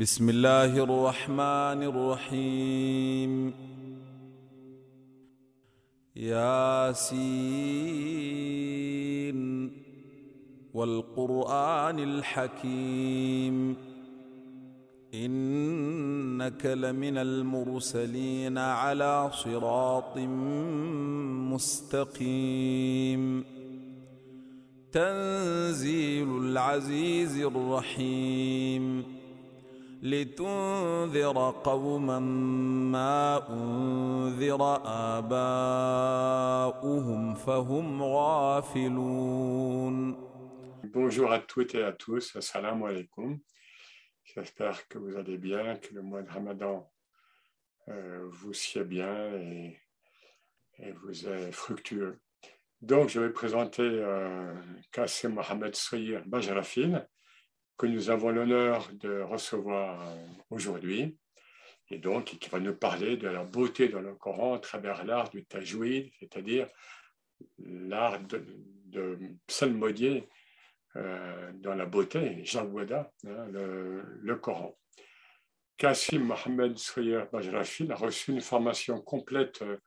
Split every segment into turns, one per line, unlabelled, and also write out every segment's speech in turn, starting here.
بسم الله الرحمن الرحيم. ياسين. والقرآن الحكيم. إنك لمن المرسلين على صراط مستقيم. تنزيل العزيز الرحيم. لتنذر قوما ما أنذر آباؤهم فهم غافلون
Bonjour à toutes et à tous, assalamu alaikum. J'espère que vous allez bien, que le mois de Ramadan euh, vous sied bien et, et, vous est fructueux. Donc, je vais présenter euh, Kassim Mohamed Soyer Bajrafil, que nous avons l'honneur de recevoir euh, aujourd'hui, et donc qui va nous parler de la beauté dans le Coran à travers l'art du tajwid, c'est-à-dire l'art de, de psalmodier euh, dans la beauté, Jawada, hein, le, Coran. Kassim Mohamed Soyer Bajrafil a reçu une formation complète euh,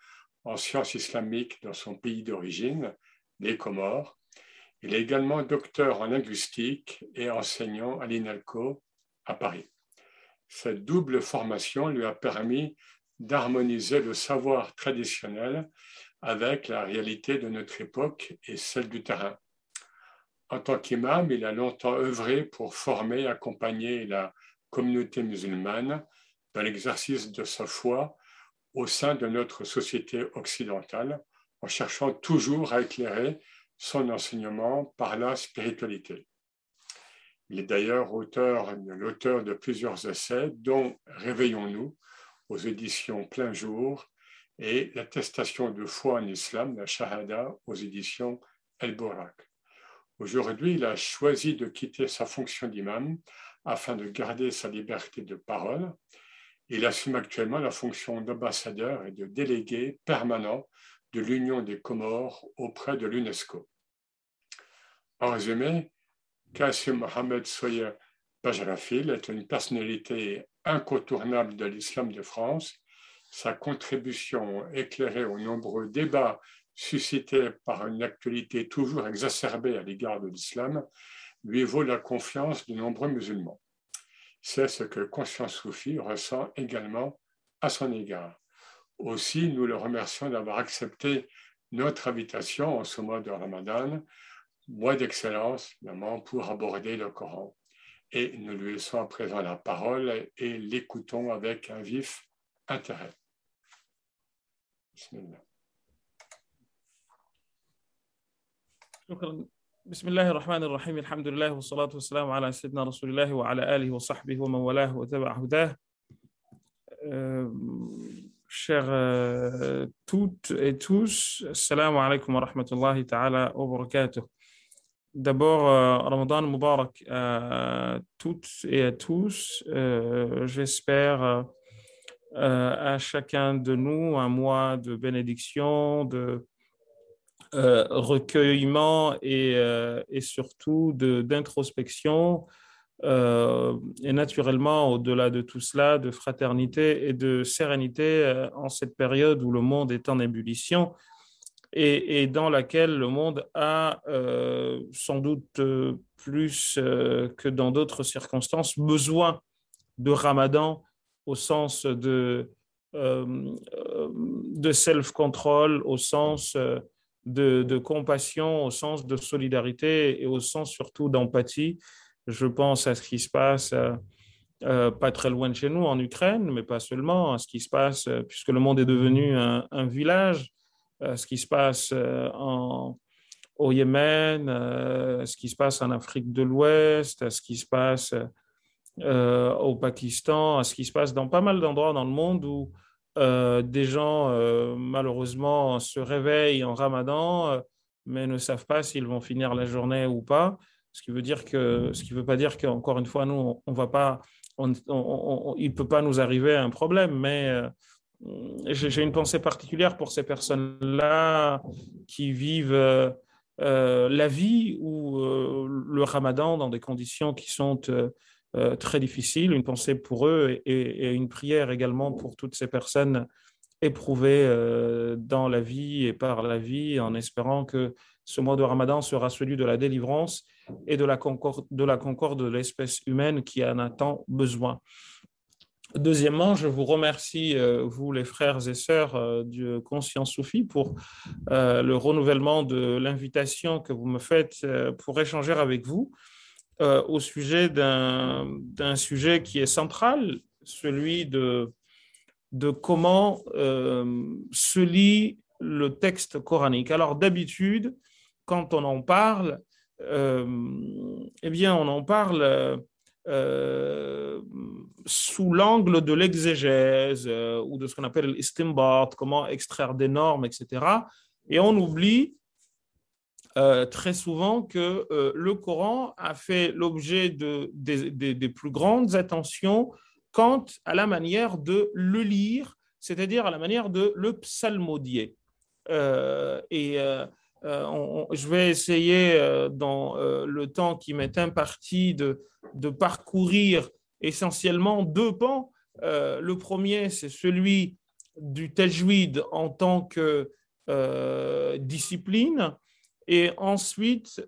en sciences islamiques dans son pays d'origine, les Comores, il est également docteur en linguistique et enseignant à l'INALCO à Paris. Cette double formation lui a permis d'harmoniser le savoir traditionnel avec la réalité de notre époque et celle du terrain. En tant qu'imam, il a longtemps œuvré pour former et accompagner la communauté musulmane dans l'exercice de sa foi au sein de notre société occidentale, en cherchant toujours à éclairer son enseignement par la spiritualité. Il est d'ailleurs auteur, l'auteur de plusieurs essais, dont Réveillons-nous aux éditions Plein Jour et l'attestation de foi en islam, la Shahada, aux éditions El Borak. Aujourd'hui, il a choisi de quitter sa fonction d'imam afin de garder sa liberté de parole. Il assume actuellement la fonction d'ambassadeur et de délégué permanent de l'Union des Comores auprès de l'UNESCO. En résumé, Kassim Mohamed Soyer Bajrafil est une personnalité incontournable de l'islam de France. Sa contribution éclairée aux nombreux débats suscités par une actualité toujours exacerbée à l'égard de l'islam lui vaut la confiance de nombreux musulmans. C'est ce que Conscience Soufi ressent également à son égard. Aussi, nous le remercions d'avoir accepté notre invitation en ce mois de Ramadan, mois d'excellence, maman, pour aborder le Coran. Et nous lui laissons à présent la parole et l'écoutons avec un vif intérêt. Bismillah.
شكرا بسم الله الرحمن الرحيم الحمد لله والصلاة والسلام على سيدنا رسول الله وعلى آله وصحبه ومن والاه وتبع هداه chers euh, toutes et tous, assalamu alaikum wa rahmatullahi ta'ala wa barakatuh. D'abord, euh, Ramadan Mubarak à toutes et à tous. Euh, J'espère à chacun de nous un mois de bénédiction, de recueillement et, et surtout d'introspection euh, et naturellement, au-delà de tout cela, de fraternité et de sérénité euh, en cette période où le monde est en ébullition et, dans laquelle le monde a euh, sans doute euh, plus euh, que dans d'autres circonstances besoin de ramadan au sens de, de self-control, au sens de, de compassion, au sens de solidarité et au sens surtout d'empathie. Je pense à ce qui se passe pas très loin de chez nous, en Ukraine, mais pas seulement, à ce qui se passe, puisque le monde est devenu un village, ce qui se passe en, au Yémen, ce qui se passe en Afrique de l'Ouest, ce qui se passe au Pakistan, ce qui se passe dans pas mal d'endroits dans le monde où des gens, malheureusement, se réveillent en ramadan, mais ne savent pas s'ils vont finir la journée ou pas. Ce qui veut dire que, ce qui veut pas dire qu'encore une fois, nous, on, va pas, il peut pas nous arriver un problème, mais euh, j'ai une pensée particulière pour ces personnes-là qui vivent euh, euh, la vie ou le ramadan dans des conditions qui sont très difficile, une pensée pour eux et, une prière également pour toutes ces personnes éprouvées dans la vie et par la vie, en espérant que ce mois de Ramadan sera celui de la délivrance et de, la concorde de l'espèce humaine qui en a tant besoin. Deuxièmement, je vous remercie, euh, vous les frères et sœurs euh, du Conscience Soufi, pour euh, le renouvellement de l'invitation que vous me faites pour échanger avec vous au sujet d'un sujet qui est central, celui de, de comment se lit le texte coranique. Alors d'habitude, quand on en parle, eh bien, on en parle euh, sous l'angle de l'exégèse euh, ou de ce qu'on appelle l'istimbat, comment extraire des normes, etc. Et on oublie euh, très souvent que le Coran a fait l'objet de, des plus grandes attentions quant à la manière de le lire, c'est-à-dire à la manière de le psalmodier. et euh, je vais essayer, euh, dans euh, le temps qui m'est imparti, de, parcourir essentiellement deux pans. le premier, c'est celui du tajwid en tant que discipline, et ensuite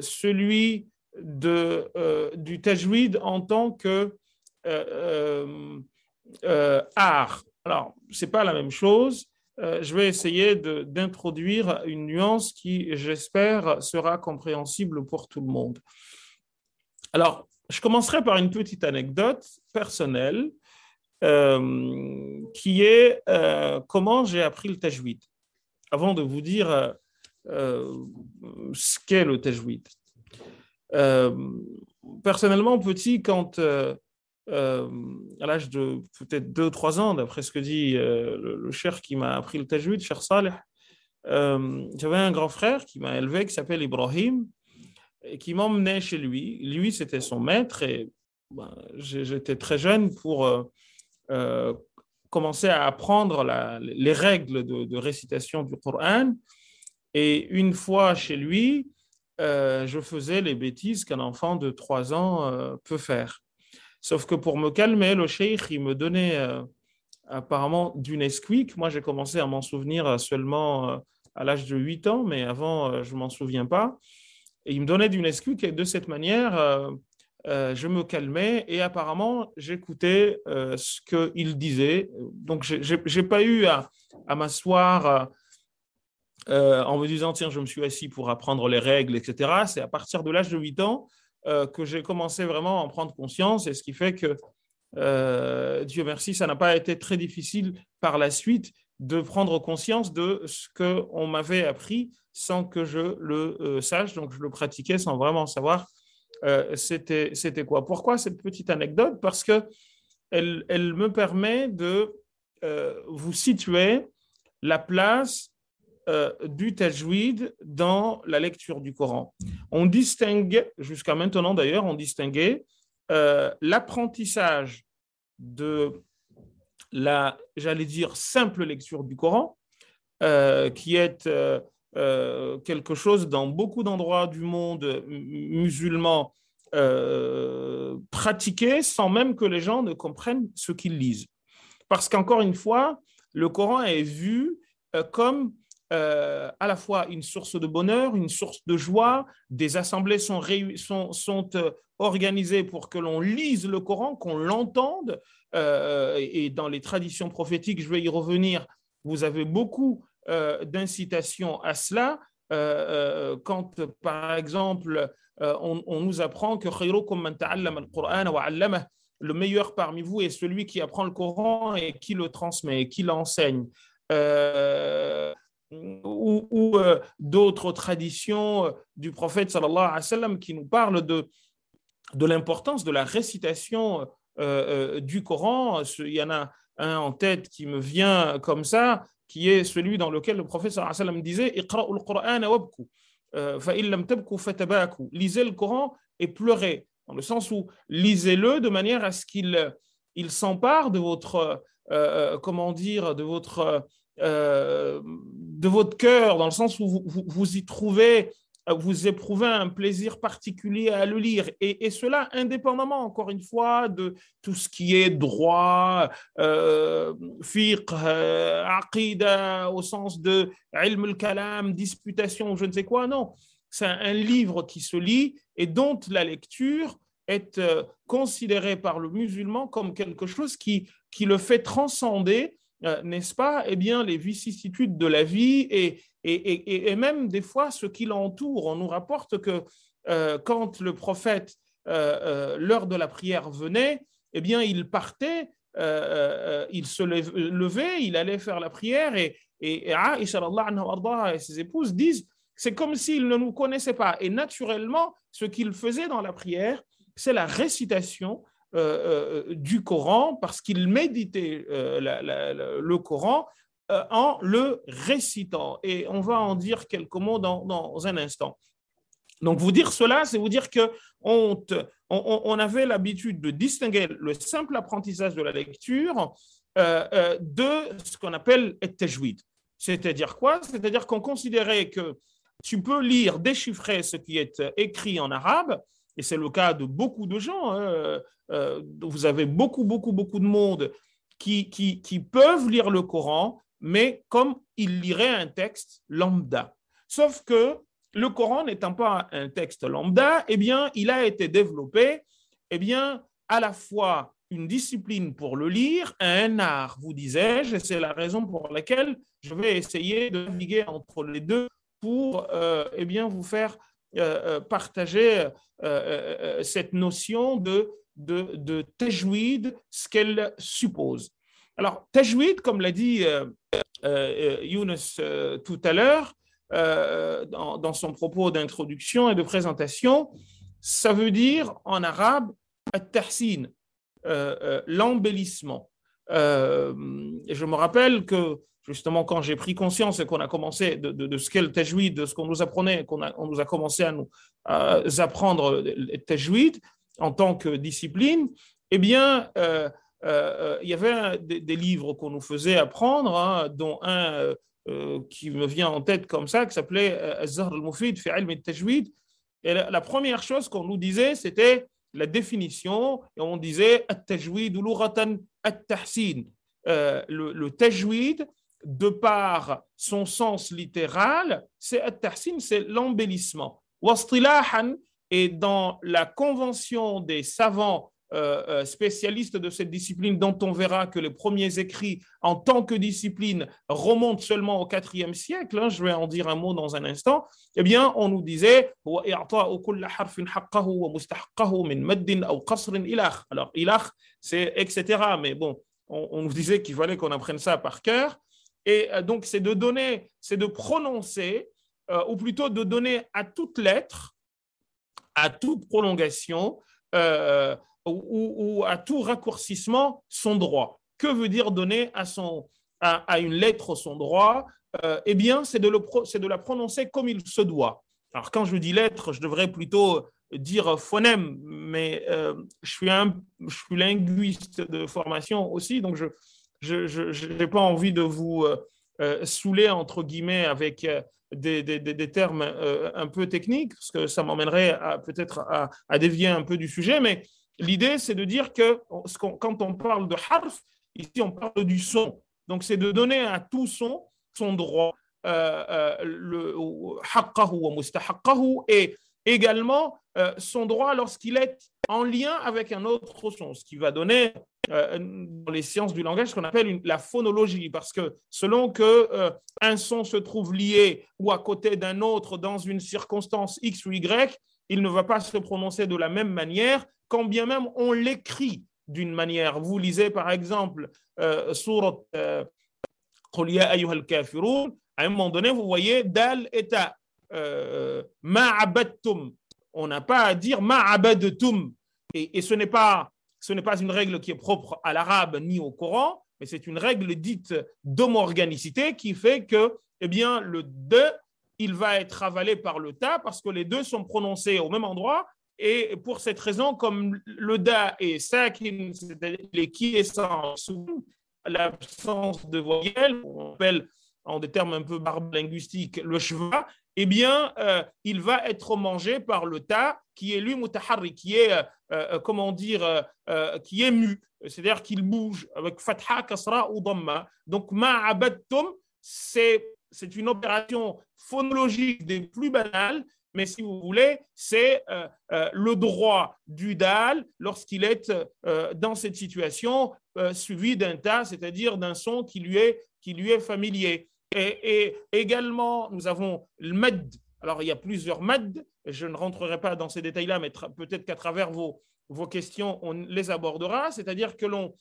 celui du tajwid en tant que art. Alors, ce n'est pas la même chose. Euh, je vais essayer d'introduire une nuance qui, j'espère, sera compréhensible pour tout le monde. Alors, je commencerai par une petite anecdote personnelle euh, qui est euh, comment j'ai appris le tajwid. Avant de vous dire ce qu'est le tajwid. personnellement, petit, quand euh, à l'âge de peut-être 2-3 ans, d'après ce que dit euh, le, cher qui m'a appris le tajwid, cher Saleh. Euh, j'avais un grand frère qui m'a élevé, qui s'appelle Ibrahim, et qui m'emmenait chez lui. Lui, c'était son maître, et ben, j'étais très jeune pour commencer à apprendre les règles de, de, récitation du Coran. Et une fois chez lui, je faisais les bêtises qu'un enfant de 3 ans peut faire. Sauf que pour me calmer, le cheikh, il me donnait euh, apparemment du Nesquik. Moi, j'ai commencé à m'en souvenir euh, seulement euh, à l'âge de 8 ans, mais avant, je ne m'en souviens pas. Et il me donnait du Nesquik et de cette manière, je me calmais et apparemment, j'écoutais ce qu'il disait. Donc, je n'ai pas eu à, à m'asseoir en me disant, tiens, je me suis assis pour apprendre les règles, etc. C'est à partir de l'âge de 8 ans euh, que j'ai commencé vraiment à en prendre conscience et ce qui fait que, euh, Dieu merci, ça n'a pas été très difficile par la suite de prendre conscience de ce qu'on m'avait appris sans que je le euh, sache. Donc, je le pratiquais sans vraiment savoir c'était, quoi. Pourquoi cette petite anecdote? Parce que elle, elle me permet de vous situer la place euh, du tajwid dans la lecture du Coran. On distingue, jusqu'à maintenant d'ailleurs, on distinguait euh, l'apprentissage de la, j'allais dire, simple lecture du Coran, euh, qui est quelque chose dans beaucoup d'endroits du monde musulman pratiqué sans même que les gens ne comprennent ce qu'ils lisent. Parce qu'encore une fois, le Coran est vu comme euh, à la fois une source de bonheur, une source de joie. Des assemblées sont, euh, organisées pour que l'on lise le Coran, qu'on l'entende. Euh, et dans les traditions prophétiques, je vais y revenir, vous avez beaucoup d'incitations à cela. quand, par exemple, on, nous apprend que le meilleur parmi vous est celui qui apprend le Coran et qui le transmet, et qui l'enseigne. Ou, euh, d'autres traditions euh, du prophète sallallahu alayhi wa sallam qui nous parlent de, de l'importance de la récitation euh, du Coran. Il y en a un en tête qui me vient comme ça, qui est celui dans lequel le prophète sallallahu alayhi wa sallam disait Lisez le Coran et pleurez, dans le sens où lisez-le de manière à ce qu'il il s'empare de votre, comment dire, de votre de votre cœur, dans le sens où vous, y trouvez vous éprouvez un plaisir particulier à le lire. Et, cela indépendamment, encore une fois, de tout ce qui est droit, euh, fiqh, euh, au sens de ilm al-kalam, disputation, je ne sais quoi. Non, c'est un, livre qui se lit et dont la lecture est euh, considérée par le musulman comme quelque chose qui, qui le fait transcender euh, n'est-ce pas, eh bien, les vicissitudes de la vie et, et, même des fois ce qui l'entoure. On nous rapporte que euh, quand le prophète, euh, l'heure de la prière venait, eh bien, il partait, il se levait, il allait faire la prière et, et, et ses épouses disent, c'est comme s'il ne nous connaissait pas. Et naturellement, ce qu'il faisait dans la prière, c'est la récitation du Coran parce qu'il méditait euh, le Coran en le récitant. Et on va en dire quelques mots dans, un instant. Donc, vous dire cela, c'est vous dire que on, avait l'habitude de distinguer le simple apprentissage de la lecture de ce qu'on appelle le tajwid. C'est-à-dire quoi? C'est-à-dire qu'on considérait que tu peux lire, déchiffrer ce qui est écrit en arabe, et c'est le cas de beaucoup de gens. Hein, euh, vous avez beaucoup, beaucoup, beaucoup de monde qui, peuvent lire le Coran, mais comme ils liraient un texte lambda. Sauf que le Coran n'étant pas un texte lambda, eh bien, il a été développé, eh bien, à la fois une discipline pour le lire, un art, vous disais-je, et c'est la raison pour laquelle je vais essayer de naviguer entre les deux pour euh, eh bien, vous faire euh, partager cette notion de de, de tajwid, ce qu'elle suppose. Alors, tajwid, comme l'a dit euh, euh, Younes euh, tout à l'heure, dans, son propos d'introduction et de présentation, ça veut dire en arabe l'embellissement. je me rappelle que justement quand j'ai pris conscience et qu'on a commencé de, ce qu'est le tajwid, de ce qu'on nous apprenait, qu'on on nous a commencé à nous apprendre le tajwid, en tant que discipline, eh bien, euh, euh, il y avait des, livres qu'on nous faisait apprendre, hein, dont un euh, qui me vient en tête comme ça, qui s'appelait Zahr al-Mufid fi ilm tajwid Et la, première chose qu'on nous disait, c'était la définition, et on disait at-tajwid ou at-tahsin. Le, le tajwid, de par son sens littéral, c'est at-tahsin, c'est l'embellissement. Wastilahan, et dans la convention des savants euh, euh, spécialistes de cette discipline, dont on verra que les premiers écrits en tant que discipline remontent seulement au IVe siècle, hein, je vais en dire un mot dans un instant, eh bien, on nous disait alors, ilach, c'est etc. Mais bon, on, nous disait qu'il fallait qu'on apprenne ça par cœur. Et euh, donc, c'est de donner, c'est de prononcer, ou plutôt de donner à toute lettre à toute prolongation euh, ou, à tout raccourcissement son droit. Que veut dire donner à, son, à, une lettre son droit? Euh, Eh bien, c'est de, de la prononcer comme il se doit. Alors, quand je dis lettre, je devrais plutôt dire phonème, mais euh, je, suis un, je suis linguiste de formation aussi, donc je n'ai pas envie de vous saouler, entre guillemets, avec des, des, termes euh, un peu techniques, parce que ça m'emmènerait peut-être à, dévier un peu du sujet, mais l'idée, c'est de dire que quand on parle de harf, ici, on parle du son. Donc, c'est de donner à tout son son droit, euh, euh, le et également euh, son droit lorsqu'il est en lien avec un autre son, ce qui va donner euh, dans les sciences du langage ce qu'on appelle la phonologie, parce que selon que euh, un son se trouve lié ou à côté d'un autre dans une circonstance X ou Y, il ne va pas se prononcer de la même manière, quand bien même on l'écrit d'une manière. Vous lisez par exemple euh, surat à un moment donné, vous voyez dal. On n'a pas à dire ma'abadtum. Et, et ce n'est pas ce n'est pas une règle qui est propre à l'arabe ni au Coran, mais c'est une règle dite d'homorganicité qui fait que eh bien, le de, il va être avalé par le ta parce que les deux sont prononcés au même endroit. Et pour cette raison, comme le da est sakin, c'est-à-dire qui est sans l'absence de voyelle, on appelle en des termes un peu barbes linguistiques le shva, eh bien, euh, il va être mangé par le ta qui est lui mutaharri, qui est, euh, euh, comment dire, qui est mu, c'est-à-dire qu'il bouge avec fatha, kasra ou dhamma. Donc, ma'abadtum, c'est c'est une opération phonologique des plus banales, mais si vous voulez, c'est le droit du dal lorsqu'il est dans cette situation, suivi d'un ta, c'est-à-dire d'un son qui lui est familier. Et, également, nous avons le mad. Alors, il y a plusieurs mad. Je ne rentrerai pas dans ces détails-là, mais peut-être qu'à travers vos, questions, on les abordera. C'est-à-dire que l'on,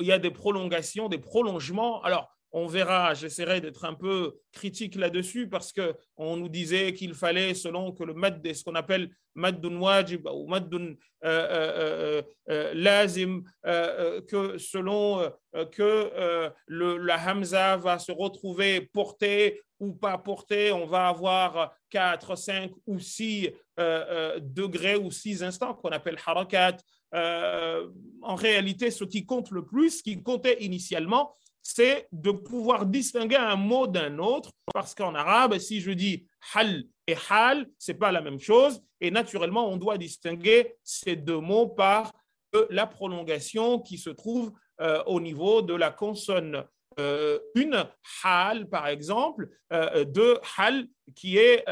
y a des prolongations, des prolongements. Alors, on verra, j'essaierai d'être un peu critique là-dessus parce qu'on nous disait qu'il fallait, selon que le mad ce qu'on appelle maddun wajib ou maddun euh, euh, euh, lazim, que selon que la hamza va se retrouver portée ou pas portée, on va avoir 4, 5 ou 6 degrés ou 6 instants qu'on appelle harakat. en réalité, ce qui compte le plus, ce qui comptait initialement, c'est de pouvoir distinguer un mot d'un autre, parce qu'en arabe, si je dis hal et hal, c'est pas la même chose, et naturellement, on doit distinguer ces deux mots par la prolongation qui se trouve euh, au niveau de la consonne euh, une hal, par exemple, euh, de hal, qui est,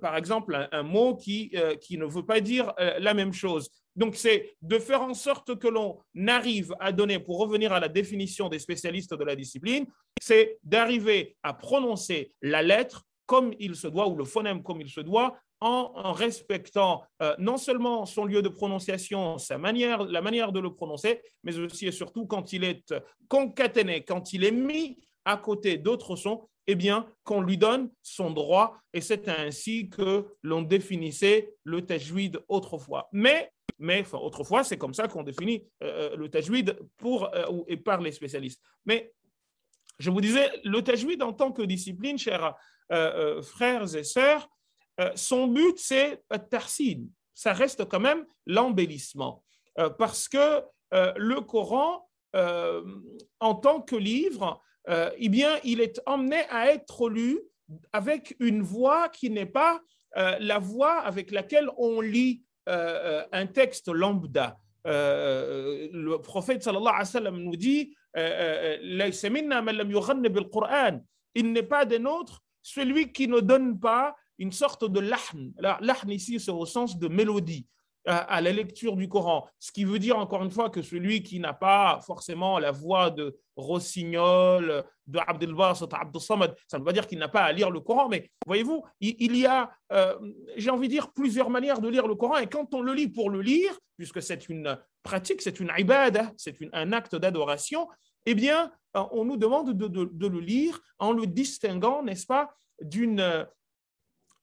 par exemple, un, mot qui ne veut pas dire la même chose. Donc, c'est de faire en sorte que l'on arrive à donner, pour revenir à la définition des spécialistes de la discipline, c'est d'arriver à prononcer la lettre comme il se doit, ou le phonème comme il se doit, en, respectant euh, non seulement son lieu de prononciation, sa manière, la manière de le prononcer, mais aussi et surtout quand il est concaténé, quand il est mis à côté d'autres sons, eh bien, qu'on lui donne son droit. Et c'est ainsi que l'on définissait le tajwid autrefois. Mais mais autrefois, c'est comme ça qu'on définit euh, euh, le tajwid pour, euh, et par les spécialistes. Mais je vous disais, le tajwid en tant que discipline, chers frères et sœurs, son but, c'est tarsin. Ça reste quand même l'embellissement. parce que le Coran, en tant que livre, eh bien, il est emmené à être lu avec une voix qui n'est pas la voix avec laquelle on lit euh, euh, un texte lambda. Euh, le prophète sallallahu alayhi wa sallam nous dit il n'est pas des nôtres celui qui ne donne pas une sorte de lahn. Lahn ici, c'est au sens de mélodie à la lecture du Coran. Ce qui veut dire encore une fois que celui qui n'a pas forcément la voix de Rossignol, de Abdel Basit, Abdel Samad, ça ne veut pas dire qu'il n'a pas à lire le Coran, mais voyez-vous, il, y a, euh, j'ai envie de dire, plusieurs manières de lire le Coran. Et quand on le lit pour le lire, puisque c'est une pratique, c'est une ibad, c'est un acte d'adoration, eh bien, euh, on nous demande de, le lire en le distinguant, n'est-ce pas, d'une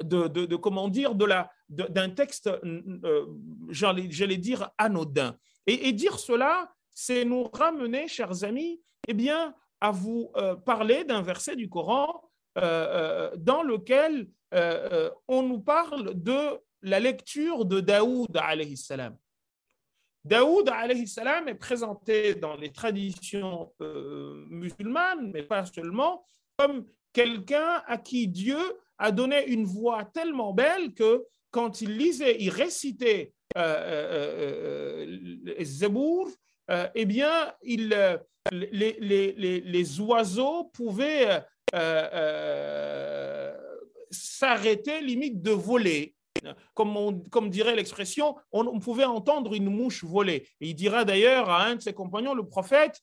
de, comment dire, de la, d'un texte, euh, j'allais dire, anodin. Et, dire cela, c'est nous ramener, chers amis, eh bien, à vous euh, parler d'un verset du Coran euh, dans lequel on nous parle de la lecture de Daoud alayhi salam. Daoud salam est présenté dans les traditions musulmanes, mais pas seulement, comme quelqu'un à qui Dieu a donné une voix tellement belle que quand il lisait, il récitait euh, euh, euh, Zebour, eh bien, les, oiseaux pouvaient s'arrêter, limite de voler. Comme, dirait l'expression, on, pouvait entendre une mouche voler. il dira d'ailleurs à un de ses compagnons, le prophète,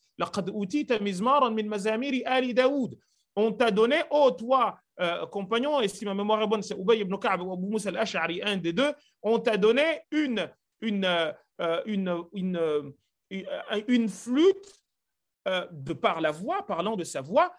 on t'a donné, oh toi, euh, compagnon, et si ma mémoire est bonne, c'est Ubay ibn Ka'b ou Abu Musa al-Ash'ari, un des deux, on t'a donné une, une, euh, une, une, euh, une, flûte de par la voix, parlant de sa voix,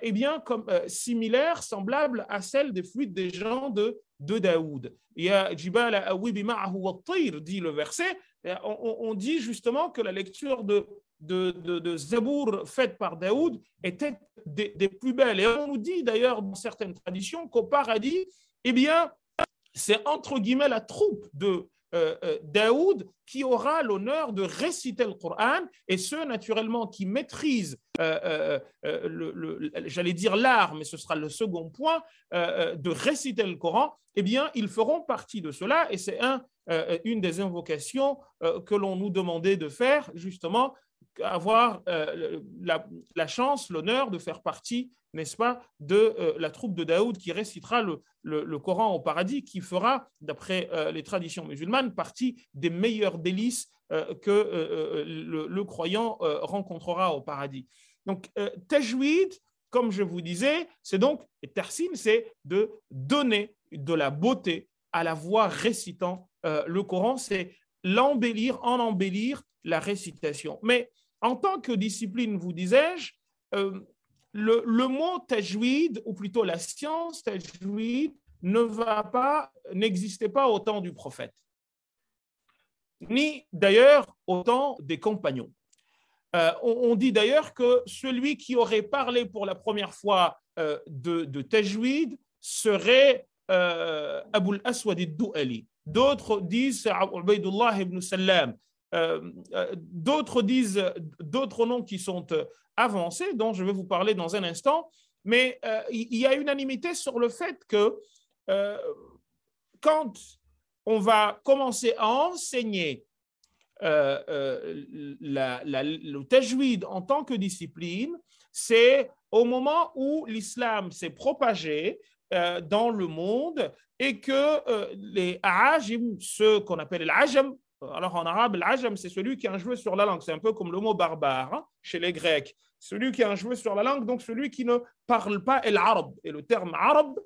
eh bien, comme, similaire, semblable à celle des flûtes des gens de, de Daoud. Il y a Jibal dit le verset, on dit justement que la lecture de de, de, de par Daoud étaient des, plus belles. Et on nous dit d'ailleurs dans certaines traditions qu'au paradis, eh bien, c'est entre guillemets la troupe de, Daoud qui aura l'honneur de réciter le Coran et ceux naturellement qui maîtrisent, j'allais dire l'art, mais ce sera le second point, de réciter le Coran, eh bien, ils feront partie de cela et c'est un, une des invocations que l'on nous demandait de faire justement avoir la, la, chance, l'honneur de faire partie n'est-ce pas, de euh, la troupe de Daoud qui récitera le, Coran au paradis, qui fera, d'après euh, les traditions musulmanes, partie des meilleurs délices euh, que le, croyant rencontrera au paradis. Donc, tajwid, comme je vous disais, c'est donc, et tersin, c'est de donner de la beauté à la voix récitant le Coran, c'est l'embellir, en embellir la récitation. Mais en tant que discipline, vous disais-je, le, mot tajwid, ou plutôt la science tajwid, ne va pas, n'existait pas au temps du prophète, ni d'ailleurs au temps des compagnons. Euh, on, dit d'ailleurs que celui qui aurait parlé pour la première fois euh, de, de tajwid serait euh, Abu al-Aswad al-Du'ali. D'autres disent ibn Salam. d'autres disent d'autres noms qui sont avancée dont je vais vous parler dans un instant, mais euh, il y a unanimité sur le fait que euh, quand on va commencer à enseigner euh, le tajwid en tant que discipline, c'est au moment où l'islam s'est propagé dans le monde et que les ajim, ceux qu'on appelle les ajam, alors en arabe, l'ajam, c'est celui qui a un cheveu sur la langue. C'est un peu comme le mot barbare hein, chez les Grecs. Celui qui a un cheveu sur la langue, donc celui qui ne parle pas l'arab. Et le terme arabe,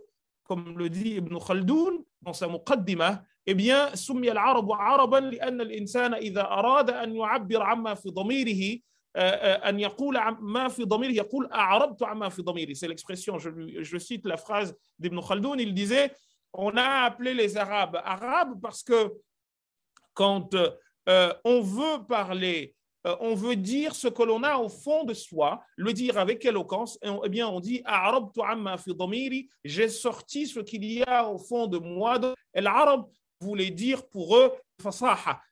comme le dit Ibn Khaldoun dans sa muqaddimah, eh bien, سمي العرب عربا لأن الإنسان إذا أراد أن يعبر عما في ضميره أن يقول ما في ضميره يقول أعربت عما في ضميري. C'est l'expression, je, je cite la phrase d'Ibn Khaldoun, il disait on a appelé les Arabes arabes parce que quand euh, on veut parler, euh, on veut dire ce que l'on a au fond de soi, le dire avec éloquence, eh bien on dit j'ai sorti ce qu'il y a au fond de moi. Et l'arabe voulait dire pour eux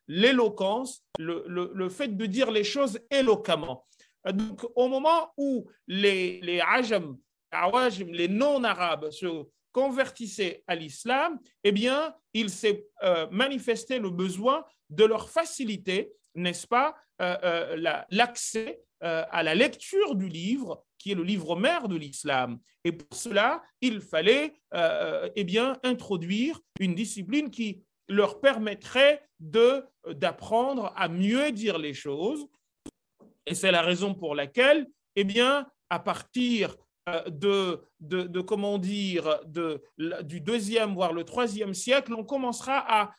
l'éloquence, le, le, fait de dire les choses éloquemment. Donc au moment où les, les les non-arabes se convertissaient à l'islam, eh bien, il s'est euh, manifesté le besoin de leur faciliter, n'est-ce pas, euh, euh, l'accès à la lecture du livre, qui est le livre mère de l'islam. Et pour cela, il fallait eh bien, introduire une discipline qui leur permettrait d'apprendre à mieux dire les choses. Et c'est la raison pour laquelle, eh bien, à partir euh, de, de, comment dire, de, du deuxième, voire le troisième siècle, on commencera à,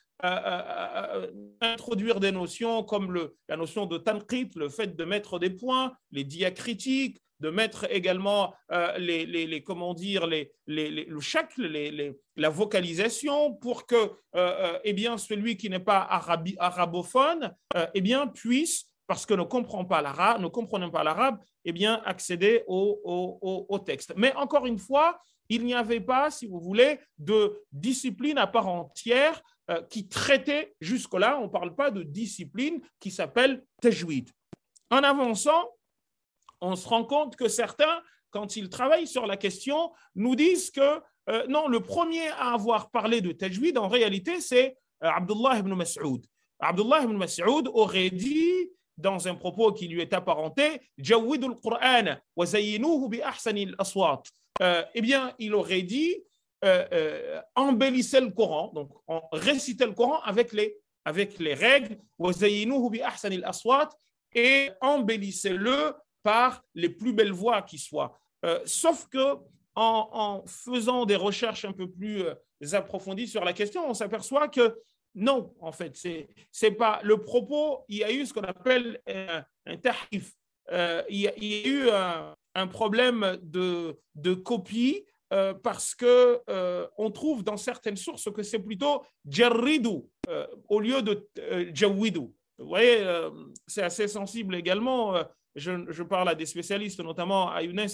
introduire des notions comme le, la notion de tanqit, le fait de mettre des points, les diacritiques, de mettre également euh, les, les, comment dire, les, les, le les, la vocalisation pour que euh, eh bien, celui qui n'est pas arabi, arabophone eh bien, puisse parce que ne comprend pas l'arabe, ne comprenant pas l'arabe, eh bien, accéder au, texte. Mais encore une fois, il n'y avait pas, si vous voulez, de discipline à part entière euh, qui traitait jusque-là, on ne parle pas de discipline qui s'appelle tajwid. En avançant, on se rend compte que certains, quand ils travaillent sur la question, nous disent que euh, non, le premier à avoir parlé de tajwid, en réalité, c'est euh, Abdullah ibn Mas'ud. Abdullah ibn Mas'ud aurait dit dans un propos qui lui est apparenté, Qur'an wa bi aswat. Euh, eh bien, il aurait dit embellissez le Coran, donc récitez le Coran avec les, avec les règles, bi aswat, et embellissez-le par les plus belles voix qui soient. sauf que en, faisant des recherches un peu plus approfondies sur la question, on s'aperçoit que non, en fait, c'est c'est pas le propos. Il y a eu ce qu'on appelle un, un euh, il, y a, eu un, problème de, de copie euh, parce que euh, on trouve dans certaines sources que c'est plutôt jarridu au lieu de jawidu. Vous voyez, c'est assez sensible également. Je, parle à des spécialistes, notamment à Younes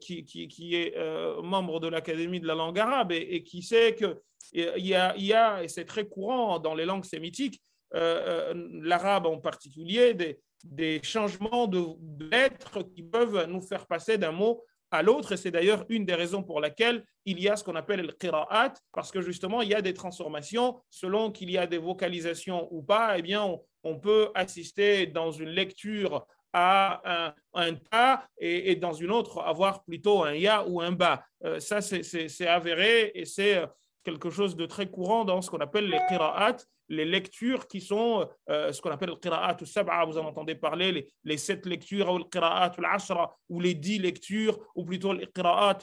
qui, qui, est membre de l'Académie de la langue arabe et, qui sait qu'il y a, y a et c'est très courant dans les langues sémitiques, l'arabe en particulier, des, des changements de, lettres qui peuvent nous faire passer d'un mot à l'autre. Et c'est d'ailleurs une des raisons pour laquelle il y a ce qu'on appelle le qira'at, parce que justement, il y a des transformations selon qu'il y a des vocalisations ou pas. Eh bien, on, peut assister dans une lecture à un, ta et, dans une autre avoir plutôt un ya ou un ba. Euh, ça, c'est avéré et c'est euh, quelque chose de très courant dans ce qu'on appelle les qira'at les lectures qui sont euh, ce qu'on appelle le qira'at sab'a, vous en entendez parler, les, les sept lectures, ou le qira'at al-ashra, ou les dix lectures, ou plutôt le qira'at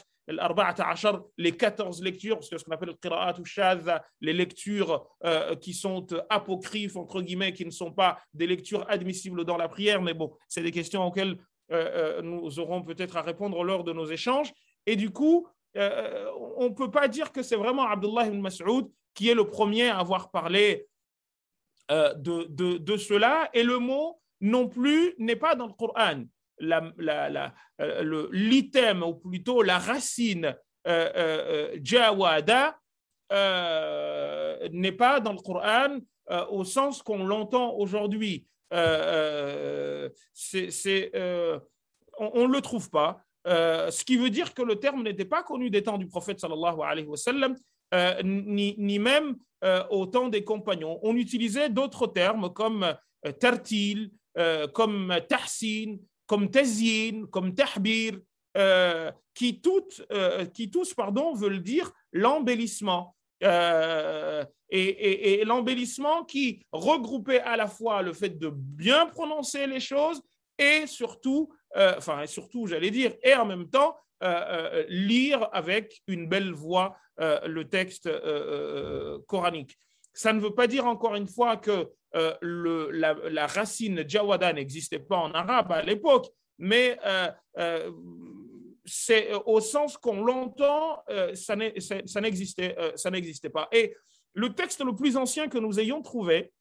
les 14 lectures, parce que ce qu'on appelle le qira'at ou les lectures euh, qui sont apocryphes, entre guillemets, qui ne sont pas des lectures admissibles dans la prière, mais bon, c'est des questions auxquelles euh, nous aurons peut-être à répondre lors de nos échanges. Et du coup, on ne peut pas dire que c'est vraiment Abdullah ibn Mas'ud qui est le premier à avoir parlé euh, de, cela. Et le mot non plus n'est pas dans le Coran. Euh, l'item, ou plutôt la racine euh, jawada n'est pas dans le Coran au sens qu'on l'entend aujourd'hui. on ne le trouve pas. Ce qui veut dire que le terme n'était pas connu des temps du prophète sallallahu alayhi wa sallam, ni, ni, même euh, au temps des compagnons. On utilisait d'autres termes comme euh, tartil, euh, comme tahsin, comme tazyin, comme tahbir, qui, toutes, qui tous pardon, veulent dire l'embellissement. et, l'embellissement qui regroupait à la fois le fait de bien prononcer les choses et surtout, enfin surtout j'allais dire, et en même temps lire avec une belle voix euh, le texte euh, euh, coranique. Ça ne veut pas dire encore une fois que la, racine jawada n'existait pas en arabe à l'époque, mais c'est au sens qu'on l'entend, ça n'existait pas. Et le texte le plus ancien que nous ayons trouvé,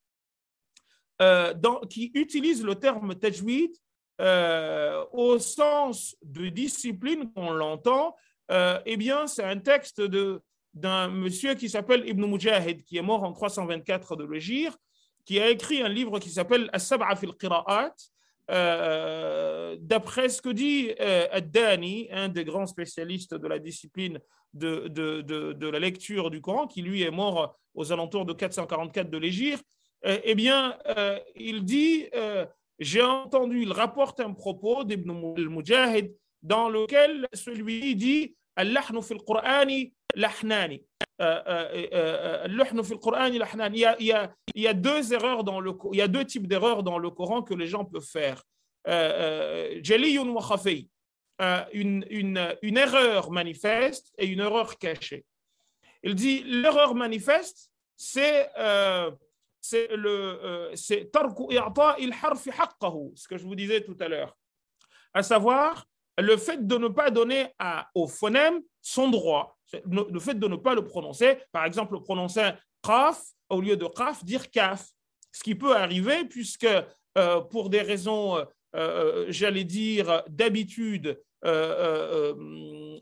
qui utilise le terme tajwid au sens de discipline qu'on l'entend, euh, eh bien, c'est un texte d'un monsieur qui s'appelle Ibn Mujahid, qui est mort en 324 de l'Égypte, qui a écrit un livre qui s'appelle As-Sab'a fil Qira'at, euh, d'après ce que dit euh, Ad-Dani, un des grands spécialistes de la discipline de, de, de, la lecture du Coran, qui lui est mort aux alentours de 444 de l'Égypte, eh bien, il dit j'ai entendu, il rapporte un propos d'Ibn al-Mujahid dans lequel celui-ci dit Al-lahnu fil Qur'ani lahnani. Il y a deux erreurs dans le il y a deux types d'erreurs dans le Coran que les gens peuvent faire. Euh, euh, Jaliyun wa khafi. Euh, une erreur manifeste et une erreur cachée. Il dit l'erreur manifeste, c'est c'est le euh, c'est ce que je vous disais tout à l'heure à savoir le fait de ne pas donner au phonème son droit, le fait de ne pas le prononcer, par exemple, prononcer kaf au lieu de kaf, dire kaf, ce qui peut arriver puisque euh, pour des raisons, euh, j'allais dire, d'habitude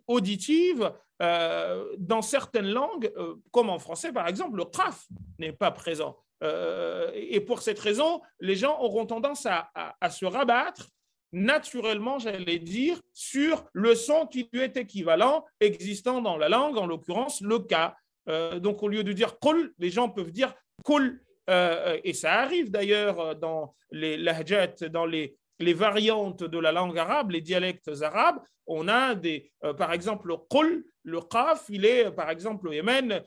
auditive, dans certaines langues, comme en français par exemple, le kaf n'est pas présent. Et pour cette raison, les gens auront tendance à se rabattre naturellement, j'allais dire, sur le son qui lui est équivalent, existant dans la langue, en l'occurrence le cas. Euh, donc, au lieu de dire kul, les gens peuvent dire kul. Euh, et ça arrive d'ailleurs dans les lahjat, dans les, variantes de la langue arabe, les dialectes arabes. On a des, euh, par exemple, le kul, le qaf, il est, par exemple, au Yémen,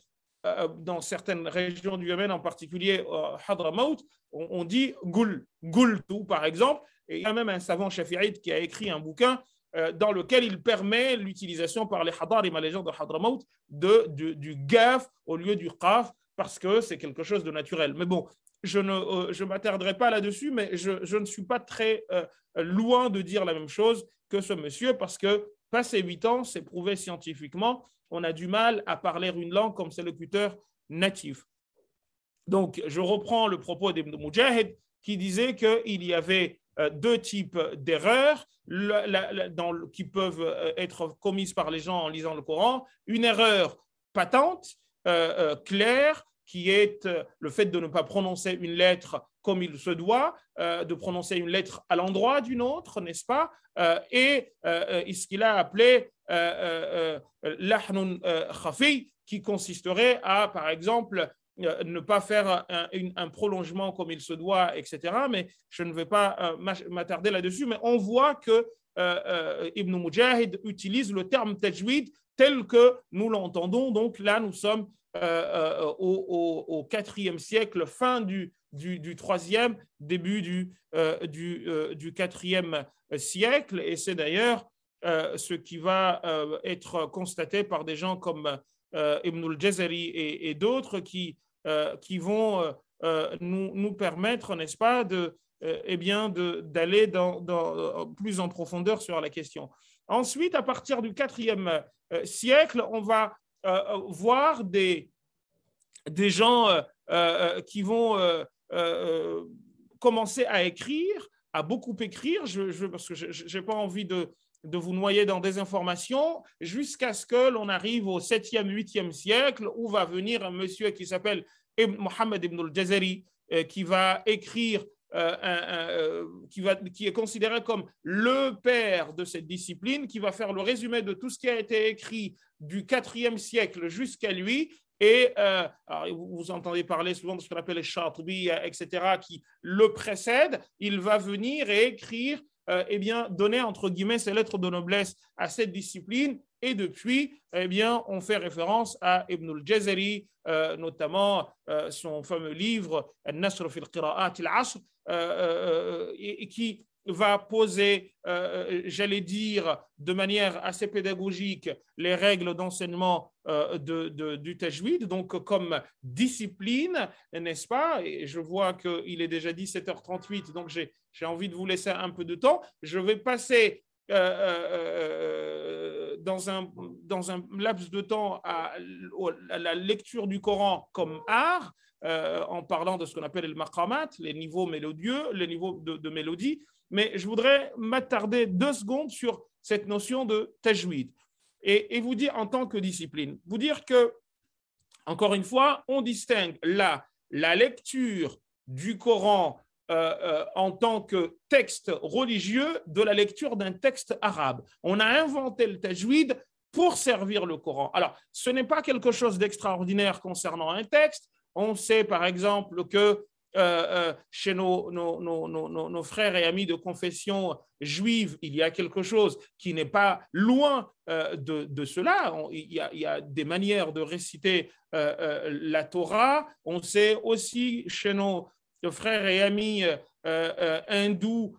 dans certaines régions du Yémen, en particulier Hadramaut, on, dit gul, gultu, par exemple, et il y a même un savant shafi'ite qui a écrit un bouquin euh, dans lequel il permet l'utilisation par les hadarim, les gens de Hadramaut, de, du gaf au lieu du qaf, parce que c'est quelque chose de naturel. Mais bon, je ne euh, je m'attarderai pas là-dessus, mais je, je, ne suis pas très euh, loin de dire la même chose que ce monsieur, parce que passé huit ans, c'est prouvé scientifiquement, on a du mal à parler une langue comme ses locuteurs natifs. Donc, je reprends le propos d'Ibn Mujahid qui disait qu'il y avait deux types d'erreurs qui peuvent être commises par les gens en lisant le Coran. Une erreur patente, claire, qui est le fait de ne pas prononcer une lettre comme il se doit, de prononcer une lettre à l'endroit d'une autre, n'est-ce pas? Et ce qu'il a appelé l'ahnun khafi, qui consisterait à, par exemple, euh, ne pas faire un, prolongement comme il se doit, etc. Mais je ne vais pas euh, m'attarder là-dessus. Mais on voit que euh, Ibn Mujahid utilise le terme tajwid tel que nous l'entendons. Donc là, nous sommes au, IVe siècle, fin du, du, troisième, début du, du, du quatrième siècle. Et c'est d'ailleurs ce qui va être constaté par des gens comme euh, Ibn al-Jazari et, d'autres qui, euh, qui vont euh, nous, nous, permettre, n'est-ce pas, de, eh bien, d'aller dans, dans, plus en profondeur sur la question. Ensuite, à partir du IVe siècle, on va voir des, des gens qui vont commencer à écrire, à beaucoup écrire, je, parce que je n'ai pas envie de, de vous noyer dans des informations jusqu'à ce que l'on arrive au 7e, 8e siècle où va venir un monsieur qui s'appelle Mohammed ibn al-Jazari euh, qui va écrire, euh, euh, qui, va, qui est considéré comme le père de cette discipline, qui va faire le résumé de tout ce qui a été écrit du 4e siècle jusqu'à lui. Et vous entendez parler souvent de ce qu'on appelle les Shatibi, etc., qui le précèdent. Il va venir et écrire euh, eh bien, donner entre guillemets ses lettres de noblesse à cette discipline. Et depuis, eh bien, on fait référence à Ibn al-Jazari, euh, notamment euh, son fameux livre Al-Nasr fil Qira'at al-Asr, qui va poser, euh, j'allais dire, de manière assez pédagogique, les règles d'enseignement euh, de, du tajwid, donc comme discipline, n'est-ce pas? Et je vois qu'il est déjà 17h38, donc j'ai envie de vous laisser un peu de temps. Je vais passer euh, dans, un, dans un laps de temps à, la lecture du Coran comme art, en parlant de ce qu'on appelle le maqamat, les niveaux mélodieux, les niveaux de, de mélodie. Mais je voudrais m'attarder deux secondes sur cette notion de tajwid et, vous dire en tant que discipline, vous dire que, encore une fois, on distingue là la lecture du Coran euh, euh, en tant que texte religieux de la lecture d'un texte arabe. On a inventé le tajwid pour servir le Coran. Alors, ce n'est pas quelque chose d'extraordinaire concernant un texte. On sait par exemple que euh, euh, chez nos, frères et amis de confession juive, il y a quelque chose qui n'est pas loin euh, de, cela. il, y a, des manières de réciter la Torah. On sait aussi chez nos frères et amis hindous,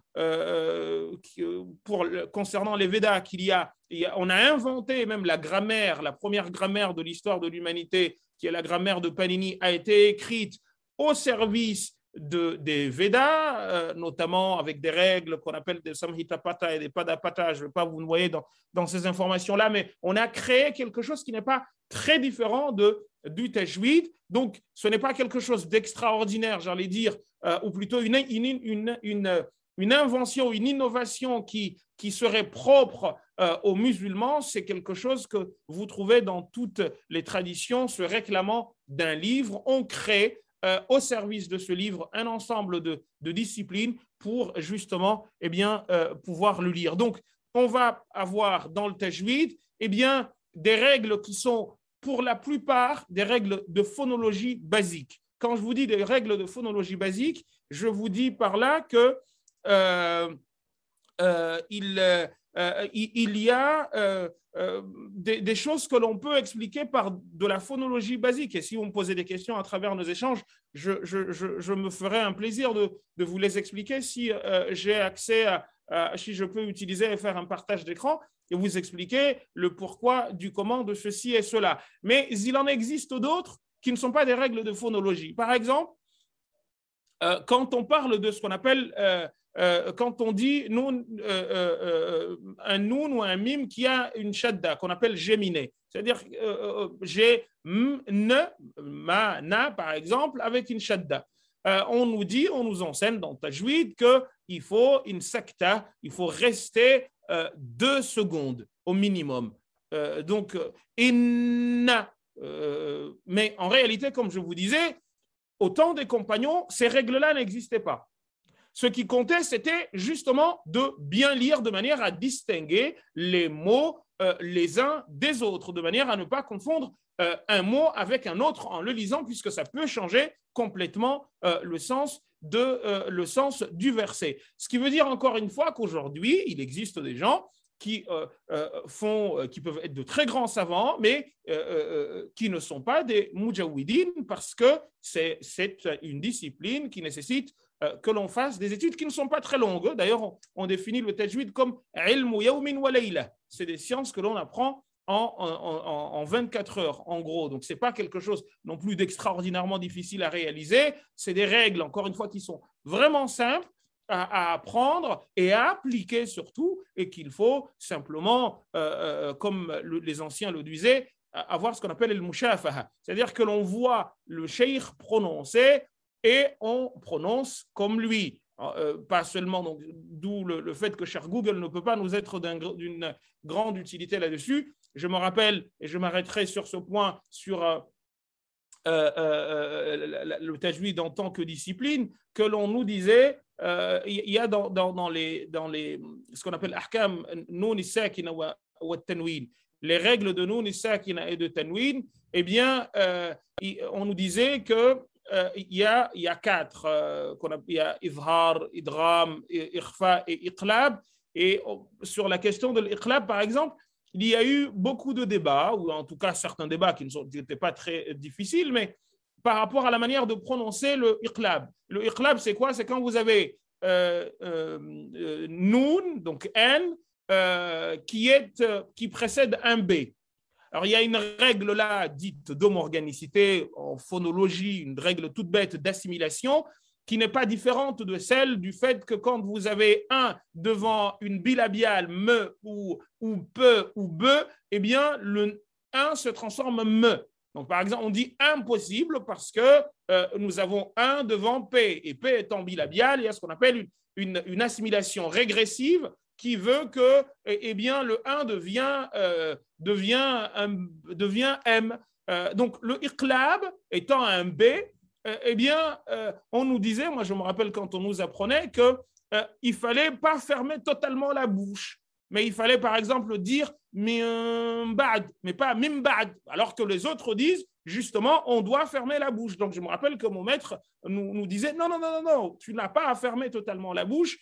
concernant les Védas, qu'il y a, on a inventé même la grammaire, la première grammaire de l'histoire de l'humanité, qui est la grammaire de Panini, a été écrite au service de, des Védas, euh, notamment avec des règles qu'on appelle des Samhitapata et des Padapata. Je ne vais pas vous noyer dans, dans ces informations-là, mais on a créé quelque chose qui n'est pas très différent de, du Tejwid. Donc, ce n'est pas quelque chose d'extraordinaire, j'allais dire, euh, ou plutôt une, une, une, une, invention, une innovation qui, qui serait propre euh, aux musulmans. C'est quelque chose que vous trouvez dans toutes les traditions, se réclamant d'un livre. On crée euh, au service de ce livre un ensemble de, disciplines pour justement eh bien, euh, pouvoir le lire. Donc, on va avoir dans le tajwid eh bien, des règles qui sont pour la plupart des règles de phonologie basique. Quand je vous dis des règles de phonologie basique, je vous dis par là que euh, il, il, y a euh, des, choses que l'on peut expliquer par de la phonologie basique. Et si vous me posez des questions à travers nos échanges, je, me ferai un plaisir de, vous les expliquer si euh, j'ai accès à, si je peux utiliser et faire un partage d'écran et vous expliquer le pourquoi du comment de ceci et cela. Mais il en existe d'autres qui ne sont pas des règles de phonologie. Par exemple, euh, quand on parle de ce qu'on appelle euh, quand on dit euh, euh, un noun ou un mime qui a une shadda, qu'on appelle géminé. C'est-à-dire, j'ai ne, ma, na, par exemple, avec une shadda. on nous dit, on nous enseigne dans Tajwid qu'il faut une secta, il faut rester deux secondes au minimum. Donc, inna. mais en réalité, comme je vous disais, au temps des compagnons, ces règles-là n'existaient pas. Ce qui comptait, c'était justement de bien lire de manière à distinguer les mots les uns des autres, de manière à ne pas confondre un mot avec un autre en le lisant, puisque ça peut changer complètement euh, le, sens euh, du verset. Ce qui veut dire encore une fois qu'aujourd'hui, il existe des gens qui, euh, peuvent être de très grands savants, mais qui ne sont pas des mujawidin parce que c'est une discipline qui nécessite que l'on fasse des études qui ne sont pas très longues. D'ailleurs, on, définit le tajwid comme ilmu yawmin wa C'est des sciences que l'on apprend en, 24 heures, en gros. Donc, ce n'est pas quelque chose non plus d'extraordinairement difficile à réaliser. C'est des règles, encore une fois, qui sont vraiment simples à, apprendre et à appliquer surtout, et qu'il faut simplement, euh, euh, comme les anciens le disaient, avoir ce qu'on appelle le mushafaha. C'est-à-dire que l'on voit le sheikh prononcer et on prononce comme lui. Euh, pas seulement, donc, d'où le, le, fait que cher Google ne peut pas nous être d'une grande utilité là-dessus, je me rappelle, et je m'arrêterai sur ce point, sur euh, euh, euh, le tajwid en tant que discipline, que l'on nous disait, il y a dans, dans, les, dans les, ce qu'on appelle ahkam nun sakina wa tanwin, les règles de nun sakina et de tanwin, eh bien, on nous disait que il, y a, y a quatre, il y a idhar, idram, ikhfa et iqlab. Et sur la question de l'iqlab, par exemple, il y a eu beaucoup de débats, ou en tout cas certains débats qui n'étaient pas très difficiles, mais par rapport à la manière de prononcer le iqlab. Le iqlab, c'est quoi? C'est quand vous avez euh, euh, euh nun, donc n, euh, qui, est, qui précède un b. Alors, il y a une règle là dite d'homorganicité en phonologie, une règle toute bête d'assimilation, qui n'est pas différente de celle du fait que quand vous avez un devant une bilabiale me ou, ou peu ou be, eh bien, le un se transforme me. Donc, par exemple, on dit impossible parce que euh, nous avons un devant P, et P étant bilabial, il y a ce qu'on appelle une, une, assimilation régressive qui veut que eh, eh bien, le 1 devient, euh, devient, devient M. Euh, donc, le iqlab étant un B, euh, eh bien, euh, on nous disait, moi je me rappelle quand on nous apprenait euh, il fallait pas fermer totalement la bouche, mais il fallait par exemple dire mimbad, mais pas mimbad, alors que les autres disent justement on doit fermer la bouche. Donc je me rappelle que mon maître nous, nous disait non, non, non, non, non, tu n'as pas à fermer totalement la bouche.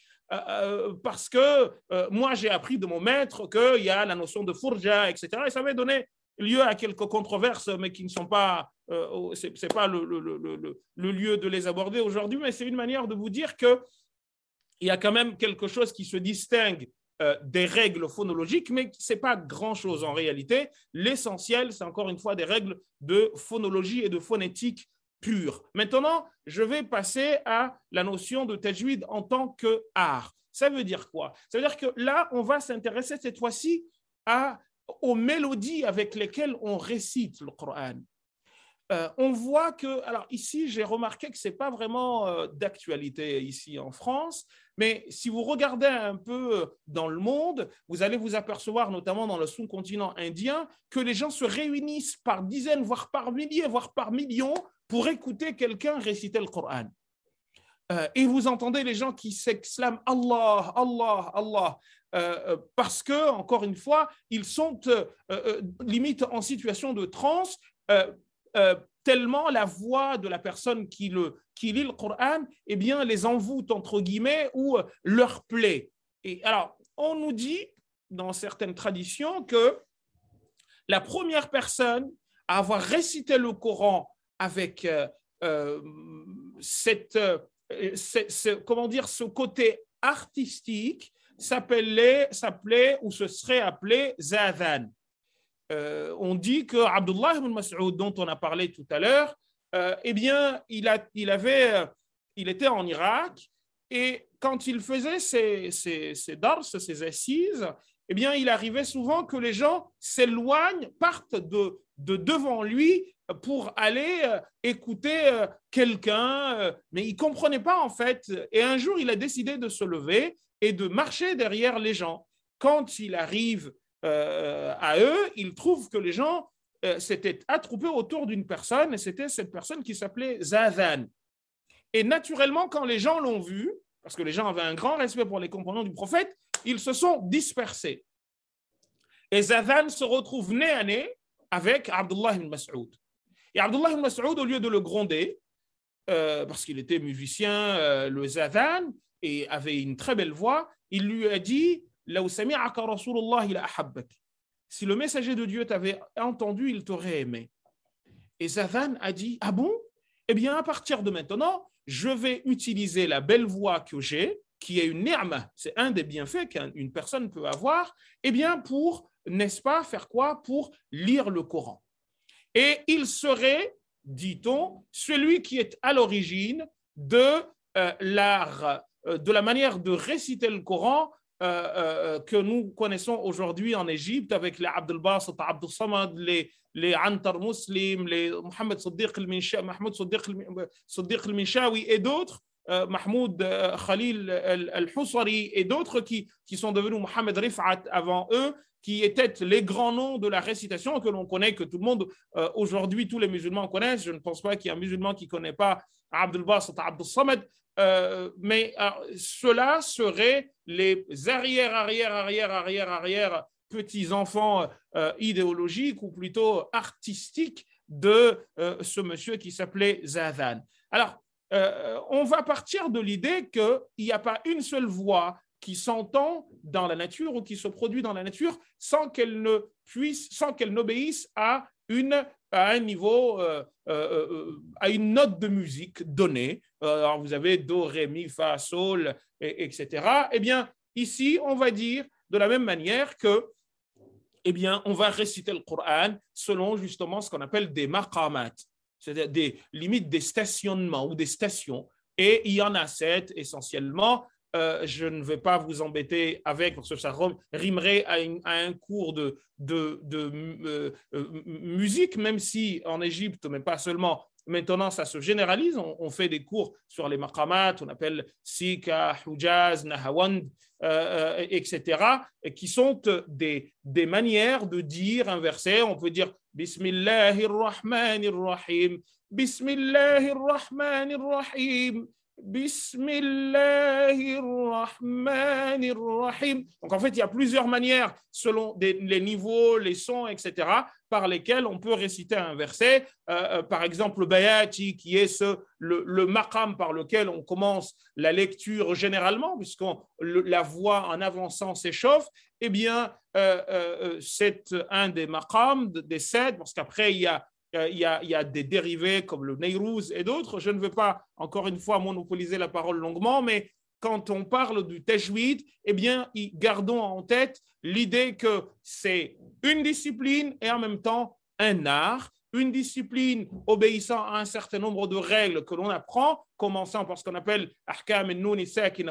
Parce que moi j'ai appris de mon maître qu'il y a la notion de fourja, etc. Et ça m'avait donné lieu à quelques controverses, mais qui ne sont pas, euh, c'est pas le, le, le, le, lieu de les aborder aujourd'hui, mais c'est une manière de vous dire que il y a quand même quelque chose qui se distingue euh, des règles phonologiques, mais ce n'est pas grand-chose en réalité. L'essentiel, c'est encore une fois des règles de phonologie et de phonétique pure. Maintenant, je vais passer à la notion de tajwid en tant qu'art. Ça veut dire quoi? Ça veut dire que là, on va s'intéresser cette fois-ci à aux mélodies avec lesquelles on récite le Coran. Euh, on voit que, alors ici, j'ai remarqué que ce n'est pas vraiment euh, d'actualité ici en France, mais si vous regardez un peu euh, dans le monde, vous allez vous apercevoir, notamment dans le sous-continent indien, que les gens se réunissent par dizaines, voire par milliers, voire par millions pour écouter quelqu'un réciter le Coran. et vous entendez les gens qui s'exclament Allah, Allah, Allah. Euh, euh, parce que, encore une fois, ils sont euh, limite en situation de transe, tellement la voix de la personne qui, le, qui lit le Coran eh bien, les envoûte, entre guillemets, ou leur plaît. Et alors, on nous dit, dans certaines traditions, que la première personne à avoir récité le Coran avec cette, comment dire, ce côté artistique, s'appelait, s'appelait ou se serait appelé Zadan. Euh, on dit que Abdullah ibn Mas'ud, dont on a parlé tout à l'heure, euh, eh bien, il, avait, il était en Irak et quand il faisait ses, ses, ses dars, ses assises, eh bien, il arrivait souvent que les gens s'éloignent, partent de, de devant lui pour aller euh, écouter euh, quelqu'un, mais il ne comprenait pas en fait. Et un jour, il a décidé de se lever et de marcher derrière les gens. Quand il arrive à eux, il trouve que les gens s'étaient attroupés autour d'une personne, et c'était cette personne qui s'appelait Zadan. Et naturellement, quand les gens l'ont vu, parce que les gens avaient un grand respect pour les compagnons du prophète, ils se sont dispersés. Et Zadan se retrouve nez à nez avec Abdullah ibn Mas'ud. Et Abdullah ibn Mas'ud, au lieu de le gronder, euh, parce qu'il était musicien, euh, le Zadan, et avait une très belle voix, il lui a dit Si le messager de Dieu t'avait entendu, il t'aurait aimé. Et Zadan a dit Ah bon? Eh bien, à partir de maintenant, je vais utiliser la belle voix que j'ai, qui est une ni'ma, c'est un des bienfaits qu'une personne peut avoir, eh bien, pour, n'est-ce pas, faire quoi? Pour lire le Coran. Et il serait, dit-on, celui qui est à l'origine de euh, euh, de la manière de réciter le Coran euh, que nous connaissons aujourd'hui en Égypte avec les Abdel Basit, Abdel Samad, les, les Antar Muslim, les Mohamed Siddiq al-Minshawi et d'autres, Mahmoud Khalil al-Husari et d'autres qui, qui sont devenus Mohamed Rifat avant eux, qui étaient les grands noms de la récitation que l'on connaît, que tout le monde, euh, aujourd'hui, tous les musulmans connaissent. Je ne pense pas qu'il y ait un musulman qui ne connaît pas Abdul Basit, Abdul Samad. Euh, mais ceux-là seraient les arrière, arrière, arrière, arrière, arrière petits-enfants euh, idéologiques ou plutôt artistiques de ce monsieur qui s'appelait Zadan. Alors, on va partir de l'idée qu'il n'y a pas une seule voix qui s'entend dans la nature ou qui se produit dans la nature sans qu'elle ne puisse, sans qu'elle n'obéisse à une à un niveau, euh, euh, euh, à une note de musique donnée. Alors vous avez do, ré, mi, fa, sol, et, etc. Eh bien, ici, on va dire de la même manière que, eh bien, on va réciter le Coran selon justement ce qu'on appelle des maqamat, c'est-à-dire des limites des stationnements ou des stations. Et il y en a sept essentiellement. Euh, je ne vais pas vous embêter avec, parce que ça rimerait à, un cours de, euh, euh, musique, même si en Égypte, mais pas seulement, maintenant ça se généralise. On, fait des cours sur les maqamat, on appelle Sika, Hujaz, Nahawand, etc., qui sont des, manières de dire un verset. On peut dire Bismillahirrahmanirrahim. Donc en fait, il y a plusieurs manières, selon les niveaux, les sons, etc., par lesquels on peut réciter un verset. Euh, euh, par exemple, le bayati, qui est le, le maqam par lequel on commence la lecture généralement, puisque la voix en avançant s'échauffe, eh bien, euh, c'est un des maqams, des sept, parce qu'après, il y a euh, il y, a, des dérivés comme le Neyrouz et d'autres. Je ne veux pas, encore une fois, monopoliser la parole longuement, mais quand on parle du tajwid, eh bien, gardons en tête l'idée que c'est une discipline et en même temps un art, une discipline obéissant à un certain nombre de règles que l'on apprend, commençant par ce qu'on appelle ahkam al-nun sakin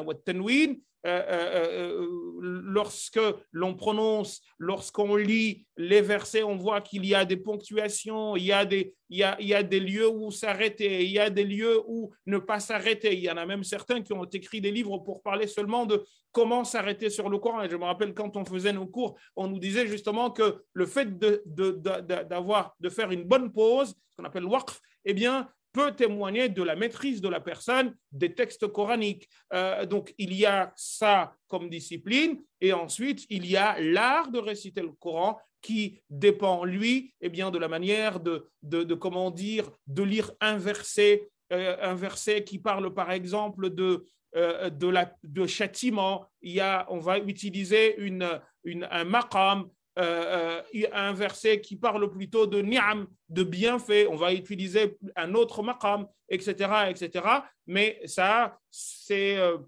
lorsque l'on prononce, lorsqu'on lit les versets, on voit qu'il y a des ponctuations, il y a des, il y a, lieux où s'arrêter, il y a des lieux où ne pas s'arrêter. Il y en a même certains qui ont écrit des livres pour parler seulement de comment s'arrêter sur le Coran. Je me rappelle quand on faisait nos cours, on nous disait justement que le fait de, de, faire une bonne pause, ce qu'on appelle waqf, eh bien, peut témoigner de la maîtrise de la personne des textes coraniques. Euh, donc, il y a ça comme discipline, et ensuite, il y a l'art de réciter le Coran qui dépend, lui, eh bien, de la manière de, de, comment dire, de lire un verset, euh, un verset qui parle, par exemple, de, euh, de, la, de châtiment. Y a, on va utiliser un maqam, euh, euh, un verset qui parle plutôt de ni'am, de bienfait, on va utiliser un autre maqam, etc., etc. Mais ça, c'est, euh,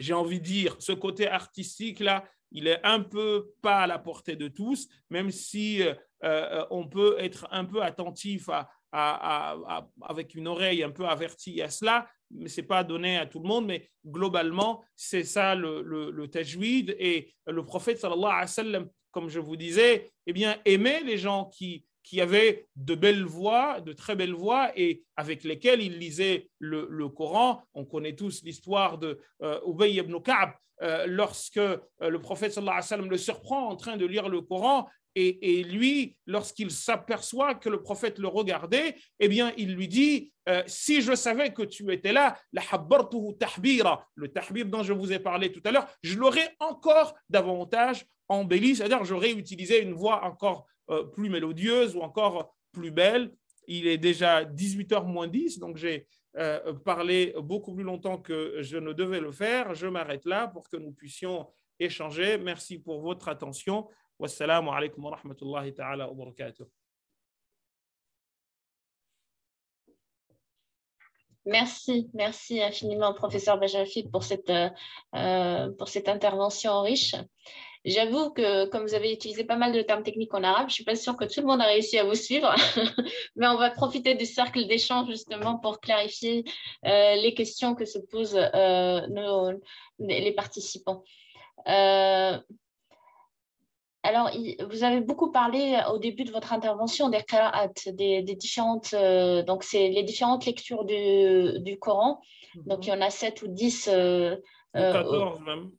j'ai envie de dire, ce côté artistique-là, il est un peu pas à la portée de tous, même si on peut être un peu attentif avec une oreille un peu avertie à cela, mais c'est pas donné à tout le monde, mais globalement, c'est ça le, le, le tajwid. Et le prophète, sallallahu alayhi wa sallam, comme je vous disais, eh bien, aimer les gens qui, qui avaient de belles voix, de très belles voix, et avec lesquelles il lisait le, Coran. On connaît tous l'histoire de euh, Ubay ibn Ka'b, euh, lorsque euh, le prophète le surprend en train de lire le Coran, et, lui, lorsqu'il s'aperçoit que le prophète le regardait, eh bien, il lui dit Si je savais que tu étais là, la le tahbir dont je vous ai parlé tout à l'heure, je l'aurais encore davantage embelli, c'est-à-dire j'aurais utilisé une voix encore euh, plus mélodieuse ou encore plus belle. Il est déjà 18h moins 10, donc j'ai euh, parlé beaucoup plus longtemps que je ne devais le faire. Je m'arrête là pour que nous puissions échanger. Merci pour votre attention. Wassalamu alaikum wa rahmatullahi ta'ala wa barakatuh.
Merci, merci infiniment, professeur Benjamin pour cette, euh, pour cette intervention riche. J'avoue que comme vous avez utilisé pas mal de termes techniques en arabe, je ne suis pas sûre que tout le monde a réussi à vous suivre, mais on va profiter du cercle d'échange justement pour clarifier euh, les questions que se posent euh, nos, les participants. Euh, alors, vous avez beaucoup parlé au début de votre intervention des qira'at, des, différentes, donc c'est les différentes lectures du, du Coran. Donc, il y en a 7 ou 10.
14 même.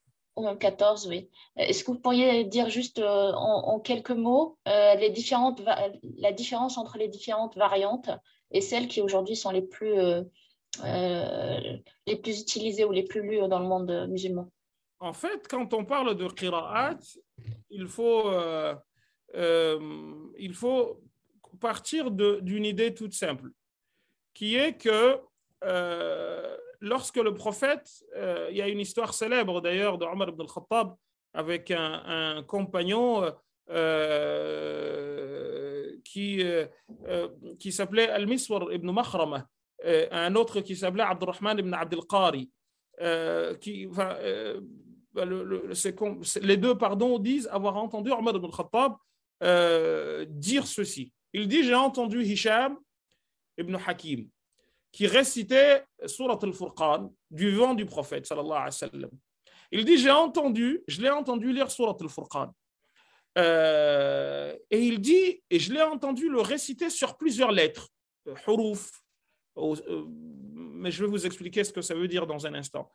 14, oui. Est-ce que vous pourriez dire juste euh, en, quelques mots euh, les différentes la différence entre les différentes variantes et celles qui aujourd'hui sont les plus, euh, les plus utilisées ou les plus lues dans le monde musulman?
En fait, quand on parle de qira'at, il faut, il faut partir d'une idée toute simple, qui est que lorsque le prophète, euh, il y a une histoire célèbre d'ailleurs de Omar ibn al-Khattab avec un, compagnon euh, qui, euh, qui s'appelait Al-Miswar ibn Makhrama, un autre qui s'appelait Abdurrahman ibn Abdel Qari. qui, les deux pardon, disent avoir entendu Omar ibn al-Khattab dire ceci. Il dit J'ai entendu Hisham ibn Hakim qui récitait Surat al-Furqan du vent du prophète alayhi wa sallam. Il dit J'ai entendu, je l'ai entendu lire Surat al-Furqan. Euh, et il dit, et je l'ai entendu le réciter sur plusieurs lettres, euh, huruf, euh, mais je vais vous expliquer ce que ça veut dire dans un instant.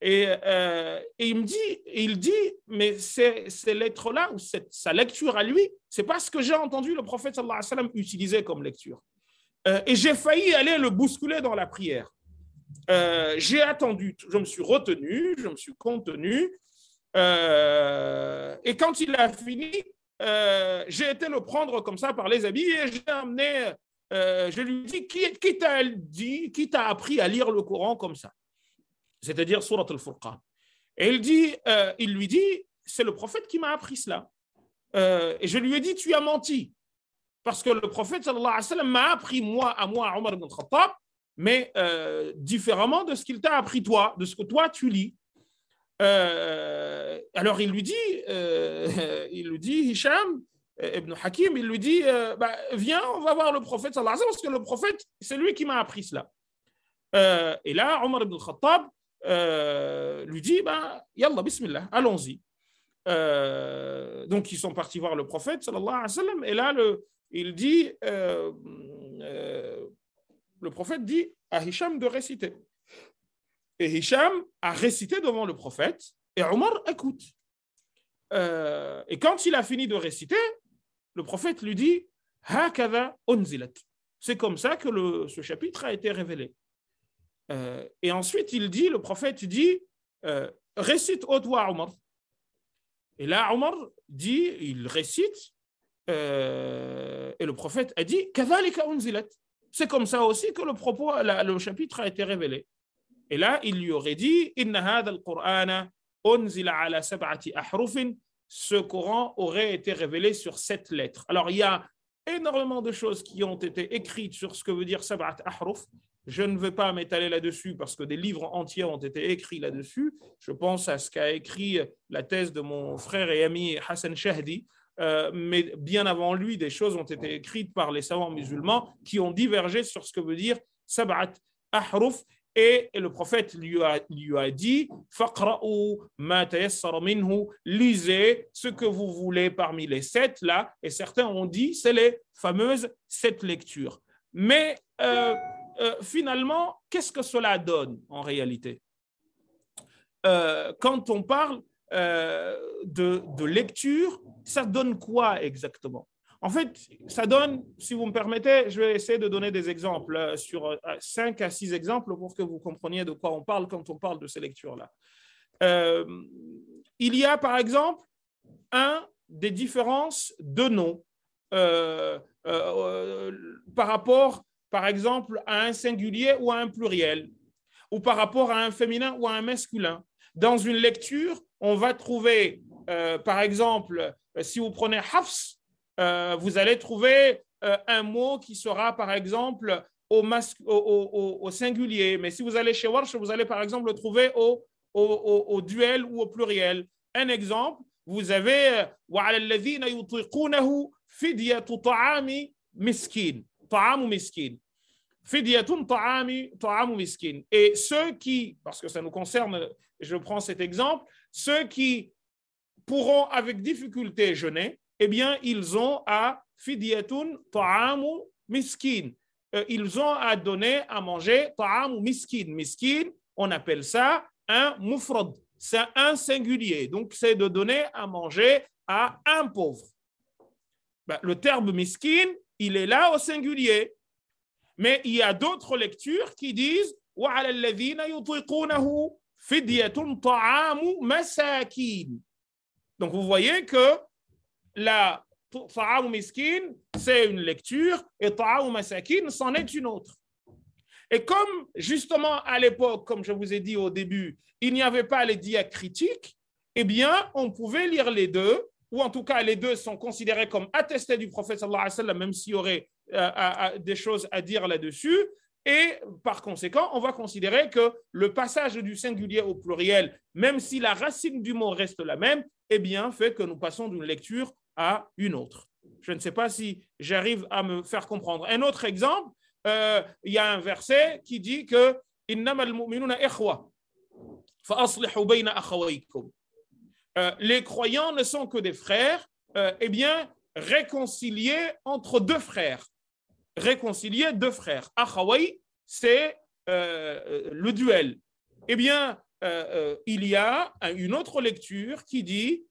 Et, et il me dit, il dit, mais ces, ces lettres-là, ou cette, sa lecture à lui, c'est pas ce que j'ai entendu le prophète sallallahu alayhi wa sallam utiliser comme lecture. Euh, et j'ai failli aller le bousculer dans la prière. Euh, j'ai attendu, je me suis retenu, je me suis contenu. Euh, et quand il a fini, j'ai été le prendre comme ça par les habits et j'ai amené, je lui dis qui, qui t'a dit, qui t'a appris à lire le Coran comme ça? C'est-à-dire Surat al-Furqan. Et il, dit, il lui dit, c'est le prophète qui m'a appris cela. et je lui ai dit, tu as menti. Parce que le prophète sallallahu alayhi wa sallam m'a appris moi à moi, Omar ibn Khattab, mais euh, différemment de ce qu'il t'a appris toi, de ce que toi tu lis. Euh, alors il lui dit, euh, il lui dit, Hisham ibn Hakim, il lui dit, bah, viens, on va voir le prophète sallallahu alayhi wa sallam, parce que le prophète, c'est lui qui m'a appris cela. et là, Omar ibn Khattab lui dit, bah, Yallah, bismillah, allons-y. donc ils sont partis voir le prophète sallallahu alayhi wa sallam, et là le, il dit, euh, euh, le prophète dit à Hisham de réciter. Et Hisham a récité devant le prophète et Omar écoute. Euh, et quand il a fini de réciter, le prophète lui dit C'est comme ça que ce chapitre a été révélé. et ensuite, il dit, le prophète dit Récite au toi, Omar. Et là, Omar dit, il récite euh, et le prophète a dit C'est comme ça aussi que le propos, le chapitre a été révélé. Et là, il lui aurait dit Ce Coran aurait été révélé sur sept lettres. Alors, il y a énormément de choses qui ont été écrites sur ce que veut dire sab'at ahruf. Je ne vais pas m'étaler là-dessus parce que des livres entiers ont été écrits là-dessus. Je pense à ce qu'a écrit la thèse de mon frère et ami Hassan Shahdi, euh, mais bien avant lui, des choses ont été écrites par les savants musulmans qui ont divergé sur ce que veut dire sab'at ahruf. Et, le prophète lui a, lui a dit lisez ce que vous voulez parmi les sept là. Et certains ont dit c'est les fameuses sept lectures. Mais euh, euh, finalement, qu'est-ce que cela donne en réalité? Quand on parle de, de lecture, ça donne quoi exactement? En fait, ça donne, si vous me permettez, je vais essayer de donner des exemples euh, sur euh, cinq à six exemples pour que vous compreniez de quoi on parle quand on parle de ces lectures-là. Euh, il y a par exemple un des différences de noms par rapport, par exemple, à un singulier ou à un pluriel, ou par rapport à un féminin ou à un masculin. Dans une lecture, on va trouver, par exemple, si vous prenez Hafs, euh, vous allez trouver euh, un mot qui sera, par exemple, au, au, singulier. Mais si vous allez chez Warsh, vous allez, par exemple, le trouver au, au duel ou au pluriel. Un exemple, vous avez Et ceux qui, parce que ça nous concerne, je prends cet exemple, ceux qui pourront avec difficulté jeûner, eh bien, ils ont à fidyatun ta'amu miskin. Euh, ils ont à donner à manger ta'amu miskin. Miskin, on appelle ça un mufrad. C'est un singulier. Donc, c'est de donner à manger à un pauvre. Ben, le terme miskin, il est là au singulier. Mais il y a d'autres lectures qui disent donc vous voyez que la ta'amu miskin, c'est une lecture, et ta'amu masakin, c'en est une autre. Et comme justement à l'époque, comme je vous ai dit au début, il n'y avait pas les diacritiques, eh bien, on pouvait lire les deux, ou en tout cas, les deux sont considérés comme attestés du prophète même s'il y aurait euh, des choses à dire là-dessus. Et par conséquent, on va considérer que le passage du singulier au pluriel, même si la racine du mot reste la même, eh bien, fait que nous passons d'une lecture à une autre. Je ne sais pas si j'arrive à me faire comprendre. Un autre exemple, euh, il y a un verset qui dit que euh, les croyants ne sont que des frères, euh, eh bien, réconciliés entre deux frères. Réconciliés deux frères. Achawai, c'est le duel. Eh bien, il y a une autre lecture qui dit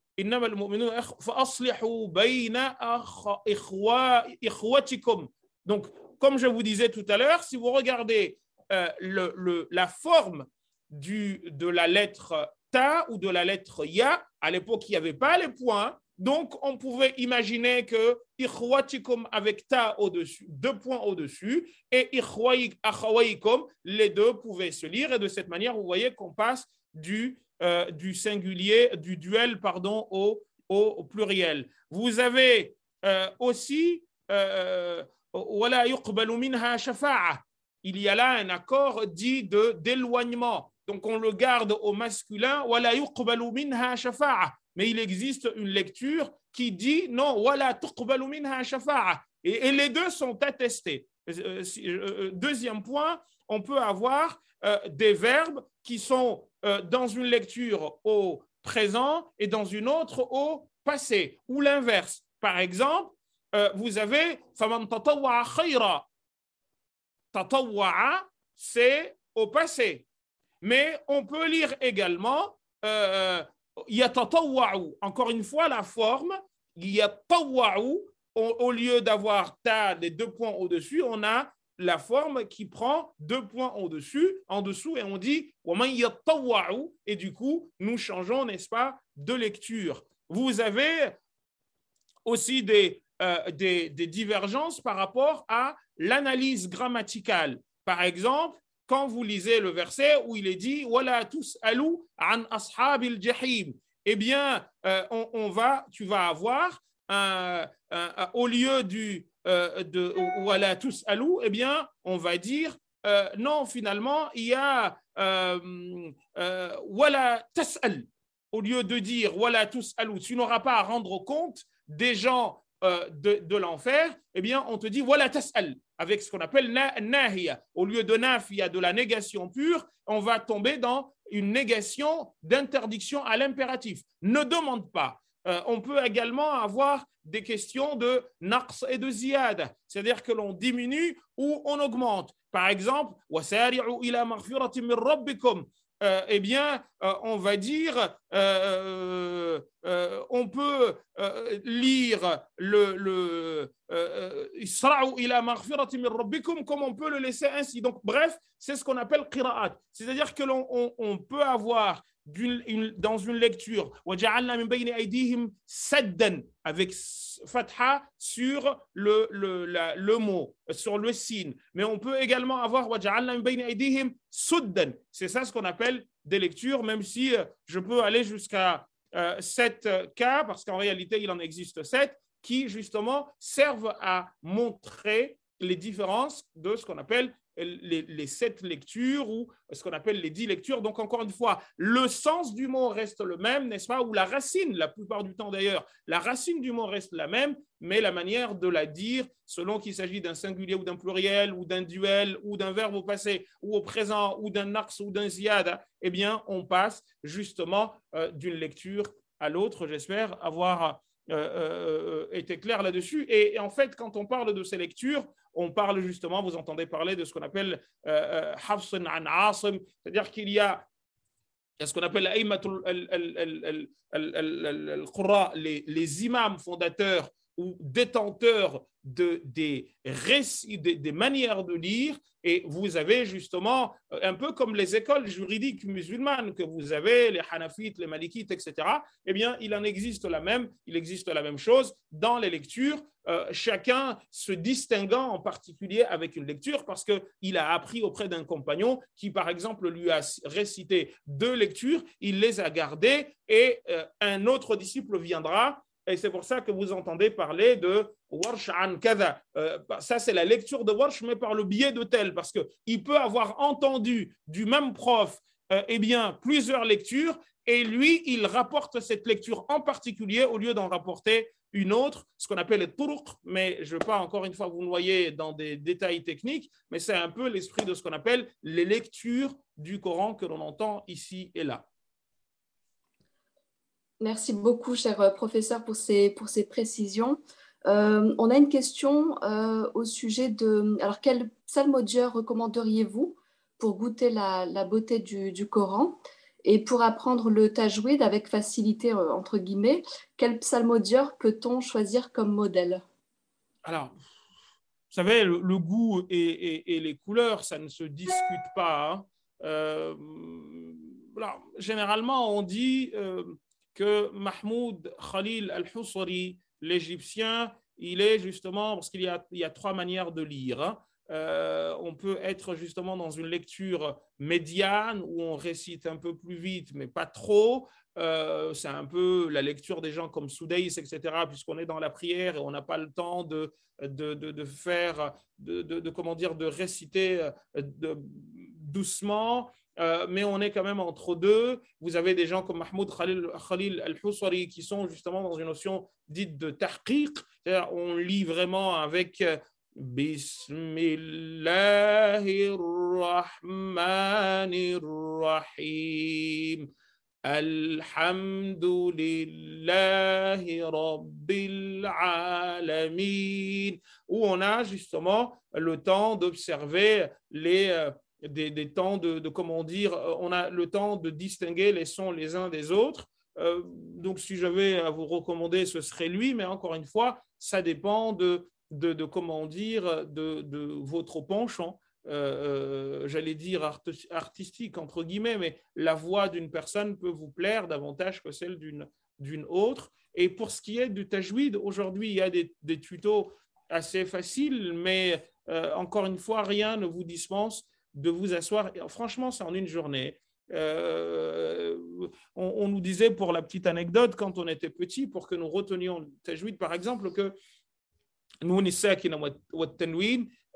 donc, comme je vous disais tout à l'heure, si vous regardez euh, la forme de la lettre ta ou de la lettre ya, à l'époque, il n'y avait pas les points. Donc, on pouvait imaginer que ikhwatikum avec ta au-dessus, deux points au-dessus, et les deux pouvaient se lire. Et de cette manière, vous voyez qu'on passe du euh, du singulier, du duel, pardon, au, au, pluriel. Vous avez euh, aussi euh, il y a là un accord dit de d'éloignement. Donc on le garde au masculin. Mais il existe une lecture qui dit non. Et, et les deux sont attestés. Deuxième point, on peut avoir des verbes qui sont euh, dans une lecture au présent et dans une autre au passé, ou l'inverse. Par exemple, euh, vous avez faman khayra. c'est au passé. Mais on peut lire également euh, Encore une fois, la forme, yatawa'u, au, lieu d'avoir ta, les deux points au-dessus, on a la forme qui prend deux points au-dessus, en dessous, et on dit et du coup, nous changeons, n'est-ce pas, de lecture. Vous avez aussi des, euh, des, divergences par rapport à l'analyse grammaticale. Par exemple, quand vous lisez le verset où il est dit Wala tous alou an ashabil jahim, eh bien, euh, on, va, tu vas avoir au lieu du euh, de voilà tous alou, eh bien, on va dire euh, non, finalement, il y a euh, voilà tas'al. Au lieu de dire voilà tous alou, tu n'auras pas à rendre compte des gens de, de l'enfer, eh bien, on te dit voilà tas'al. Avec ce qu'on appelle nahiya. Au lieu de nafiya, de la négation pure, on va tomber dans une négation d'interdiction à l'impératif. Ne demande pas. Euh, on peut également avoir des questions de naqs et de ziyad, c'est-à-dire que l'on diminue ou on augmente. Par exemple, euh, eh bien, euh, on va dire, euh, on peut lire le, le comme on peut le laisser ainsi. Donc, bref, c'est ce qu'on appelle qira'at. C'est-à-dire que l'on on peut avoir dans une lecture avec fatha sur le, mot, sur le signe. Mais on peut également avoir c'est ça ce qu'on appelle des lectures, même si euh, je peux aller jusqu'à euh, sept cas, parce qu'en réalité il en existe sept, qui justement servent à montrer les différences de ce qu'on appelle les, sept lectures ou ce qu'on appelle les dix lectures. Donc, encore une fois, le sens du mot reste le même, n'est-ce pas Ou la racine, la plupart du temps d'ailleurs, la racine du mot reste la même, mais la manière de la dire, selon qu'il s'agit d'un singulier ou d'un pluriel, ou d'un duel, ou d'un verbe au passé, ou au présent, ou d'un axe ou d'un ziad, eh bien, on passe justement euh, d'une lecture à l'autre. J'espère avoir euh, euh, été clair là-dessus. Et, en fait, quand on parle de ces lectures, on parle justement, vous entendez parler de ce qu'on appelle euh, Hafsan an Asim, c'est-à-dire qu'il y a ce qu'on appelle les imams fondateurs ou détenteurs de, des récits, des, manières de lire, et vous avez justement, euh, un peu comme les écoles juridiques musulmanes que vous avez, les Hanafites, les Malikites, etc., eh bien, il en existe la même, il existe la même chose dans les lectures, euh, chacun se distinguant en particulier avec une lecture parce qu'il a appris auprès d'un compagnon qui, par exemple, lui a récité deux lectures, il les a gardées et euh, un autre disciple viendra et c'est pour ça que vous entendez parler de Warsh an kada. Euh, bah, ça, c'est la lecture de Warsh, mais par le biais de tel, parce qu'il peut avoir entendu du même prof euh, eh bien, plusieurs lectures, et lui, il rapporte cette lecture en particulier au lieu d'en rapporter une autre, ce qu'on appelle les turuq, mais je ne veux pas encore une fois vous noyer dans des détails techniques, mais c'est un peu l'esprit de ce qu'on appelle les lectures du Coran que l'on entend ici et là.
Merci beaucoup, cher euh, professeur, pour ces, pour ces précisions. Euh, on a une question euh, au sujet de... Alors, quel psalmodieur recommanderiez-vous pour goûter la, beauté du, Coran et pour apprendre le tajwid avec facilité, entre guillemets, quel psalmodieur peut-on choisir comme modèle?
Alors, vous savez, le, goût et, les couleurs, ça ne se discute pas. Hein. généralement, on dit que Mahmoud Khalil al-Husari, l'Égyptien, il est justement, parce qu'il y a, trois manières de lire. Hein. Euh, on peut être justement dans une lecture médiane où on récite un peu plus vite, mais pas trop. Euh, c'est un peu la lecture des gens comme Soudaïs, etc., puisqu'on est dans la prière et on n'a pas le temps de, de, de, faire, de, comment dire, de réciter euh, doucement. Euh, mais on est quand même entre deux. Vous avez des gens comme Mahmoud Khalil, al-Husari qui sont justement dans une notion dite de tahqiq, on lit vraiment avec euh, Bismillahirrahmanirrahim. Alhamdulillahi Rabbil Alamin, où on a justement le temps d'observer les, des, temps de, comment dire, euh, on a le temps de distinguer les sons les uns des autres. Euh, donc, si j'avais à vous recommander, ce serait lui, mais encore une fois, ça dépend de, de, comment dire, de, de votre penchant. Euh, j'allais dire artistique entre guillemets, mais la voix d'une personne peut vous plaire davantage que celle d'une autre. Et pour ce qui est du tajwid, aujourd'hui, il y a des tutos assez faciles, mais encore une fois, rien ne vous dispense de vous asseoir. Franchement, c'est en une journée. Euh, on, nous disait pour la petite anecdote, quand on était petit, pour que nous retenions tajwid, par exemple, que nous,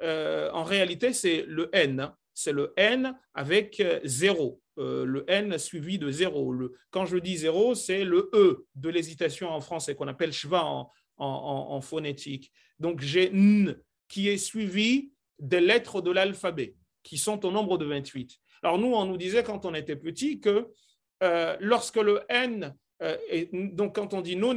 euh, en réalité, c'est le N. Hein. C'est le N avec euh, zéro. le N suivi de zéro. Le, quand je dis zéro, c'est le E de l'hésitation en français, qu'on appelle en, en, en, phonétique. Donc j'ai N qui est suivi des lettres de l'alphabet, qui sont au nombre de 28. Alors nous, on nous disait quand on était petit que euh, lorsque le N, euh, donc quand on dit non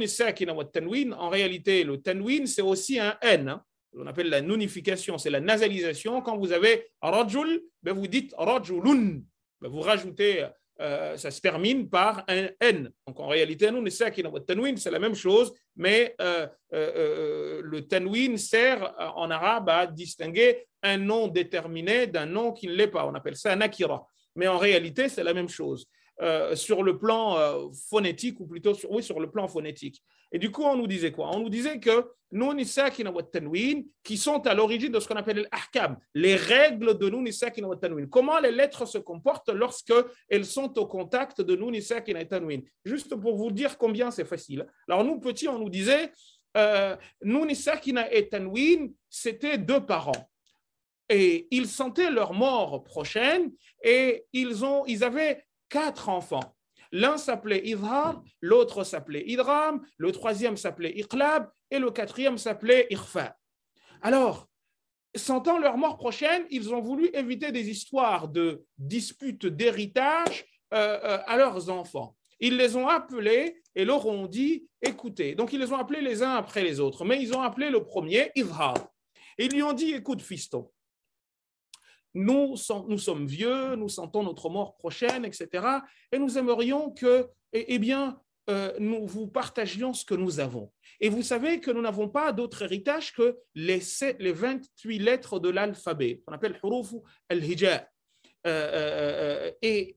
tanwin, en réalité, le tanwin, c'est aussi un N. Hein. On appelle la nonification, c'est la nasalisation. Quand vous avez rajul, ben vous dites rajulun. Ben vous rajoutez euh, ça se termine par un N. Donc en réalité, nous, c'est la même chose, mais euh, euh, le tanwin sert en arabe à distinguer un nom déterminé d'un nom qui ne l'est pas. On appelle ça un akira. Mais en réalité, c'est la même chose. Euh, sur le plan euh, phonétique, ou plutôt sur, oui, sur le plan phonétique. Et du coup, on nous disait quoi? On nous disait que Nun qui sont à l'origine de ce qu'on appelle l'ahkam, les règles de Nun Tanwin. Comment les lettres se comportent lorsque elles sont au contact de Nun Tanwin? Juste pour vous dire combien c'est facile. Alors, nous, petits, on nous disait euh, c'était deux parents et ils sentaient leur mort prochaine et ils, ont, ils avaient quatre enfants. L'un s'appelait Idhar, l'autre s'appelait Idram, le troisième s'appelait Iqlab et le quatrième s'appelait Irfa. Alors, sentant leur mort prochaine, ils ont voulu éviter des histoires de disputes d'héritage euh, euh, à leurs enfants. Ils les ont appelés et leur ont dit écoutez. Donc, ils les ont appelés les uns après les autres, mais ils ont appelé le premier Idhar. Ils lui ont dit écoute, fiston, nous, sommes vieux, nous sentons notre mort prochaine, etc. Et nous aimerions que, eh, eh bien, euh, nous vous partagions ce que nous avons. Et vous savez que nous n'avons pas d'autre héritage que les, les 28 lettres de l'alphabet, qu'on appelle huruf al-hija. Euh, euh, et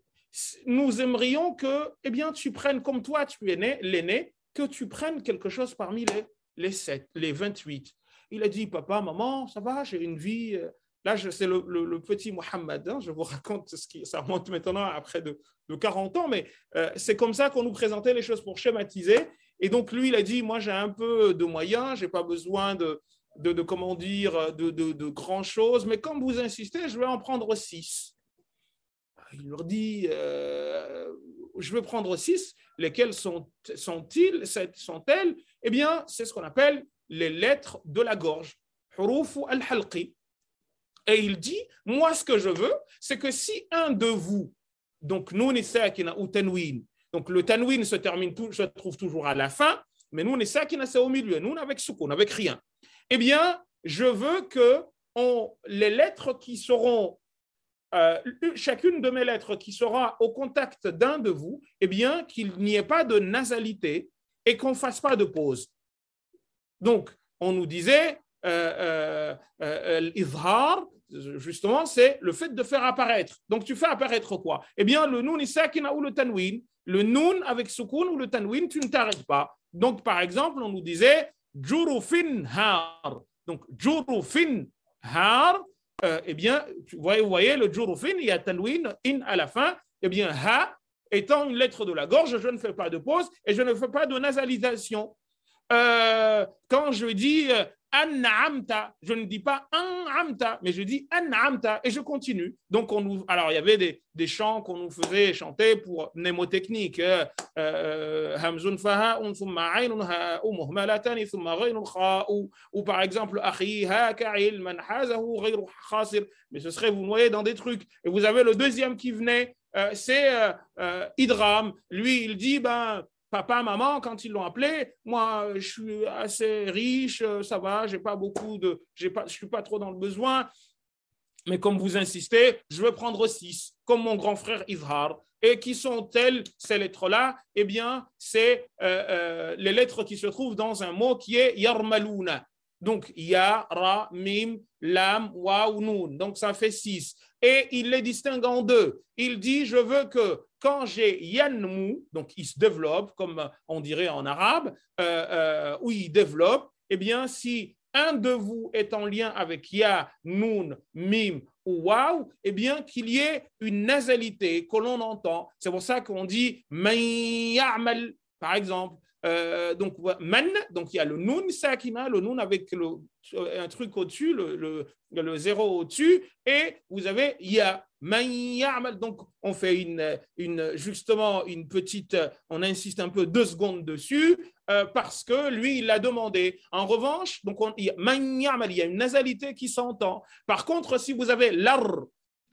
nous aimerions que, eh bien, tu prennes, comme toi, tu es né, l'aîné, que tu prennes quelque chose parmi les, les 7, les 28. Il a dit, papa, maman, ça va, j'ai une vie Là, c'est le, petit Mohammed. Hein, je vous raconte ce qui, ça remonte maintenant après de, 40 ans, mais euh, c'est comme ça qu'on nous présentait les choses pour schématiser. Et donc, lui, il a dit, moi, j'ai un peu de moyens, j'ai pas besoin de, de, comment dire, de, de, grand chose, mais comme vous insistez, je vais en prendre six. Il leur dit, euh, je vais prendre six. Lesquelles sont, sont-ils, sont-elles? Eh bien, c'est ce qu'on appelle les lettres de la gorge. Al-halqi. Et il dit, moi ce que je veux, c'est que si un de vous, donc nous ou donc le tanwin se termine, trouve toujours à la fin, mais nous sakina c'est au milieu, nous avec soukoun, avec rien. Eh bien, je veux que les lettres qui seront euh, chacune de mes lettres qui sera au contact d'un de vous, eh bien, qu'il n'y ait pas de nasalité et qu'on ne fasse pas de pause. Donc, on nous disait, euh, euh, euh justement, c'est le fait de faire apparaître. Donc, tu fais apparaître quoi? Eh bien, le nun sakina ou le tanwin, le nun avec sukun ou le tanwin, tu ne t'arrêtes pas. Donc, par exemple, on nous disait jurufin har. Donc, jurufin har, eh bien, vous voyez, vous voyez le jurufin, il y a tanwin, in à la fin. Eh bien, ha, étant une lettre de la gorge, je ne fais pas de pause et je ne fais pas de nasalisation. Quand je dis an'amta. Je ne dis pas an'amta, mais je dis an'amta et je continue. Donc, on nous, alors il y avait des, des chants qu'on nous faisait chanter pour mnémotechnique. Euh, euh, hamzun thumma aynun ha muhmalatan thumma ou par exemple akhi haka ilman hazahu ghayru khasir. Mais ce serait vous noyer dans des trucs. Et vous avez le deuxième qui venait, euh, c'est Idram. Lui, il dit ben papa, maman, quand ils l'ont appelé, moi, je suis assez riche, ça va, j'ai pas beaucoup de, j'ai pas, je suis pas trop dans le besoin. Mais comme vous insistez, je vais prendre six, comme mon grand frère Izhar. Et qui sont-elles, ces lettres-là? Eh bien, c'est euh, euh, les lettres qui se trouvent dans un mot qui est Yarmaluna. Donc, Ya, Ra, Mim, Lam, Wa ou Nun. Donc, ça fait six. Et il les distingue en deux. Il dit, je veux que quand j'ai yanmu, donc il se développe, comme on dirait en arabe, euh, euh, où il développe, eh bien, si un de vous est en lien avec ya, nun, mim ou waw, eh bien, qu'il y ait une nasalité que l'on entend. C'est pour ça qu'on dit par exemple. Euh, donc, man, donc il y a le nun sakina, le nun avec le, un truc au-dessus, le, le, zéro au-dessus, et vous avez ya, man ya'mal. Donc, on fait une, une, justement une petite, on insiste un peu deux secondes dessus, euh, parce que lui, il l'a demandé. En revanche, donc on, man ya'mal, il y a une nasalité qui s'entend. Par contre, si vous avez l'ar,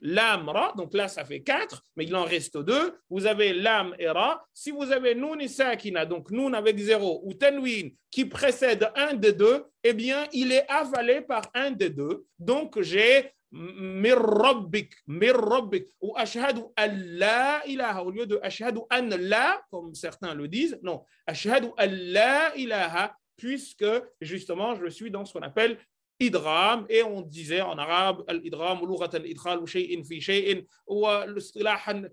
lam, ra, donc là ça fait 4, mais il en reste 2. Vous avez lam et ra. Si vous avez nun et sakina, donc nun avec 0, ou tenwin qui précède un des deux, eh bien il est avalé par un des deux. Donc j'ai mir rabbik, mir rabbik, ou ashhadu an la ilaha, au lieu de ashhadu an la, comme certains le disent, non, ashhadu an la ilaha, puisque justement je suis dans ce qu'on appelle idram et on disait en arabe al-idram لغة الإدخال شيء في شيء. والاصطلاحا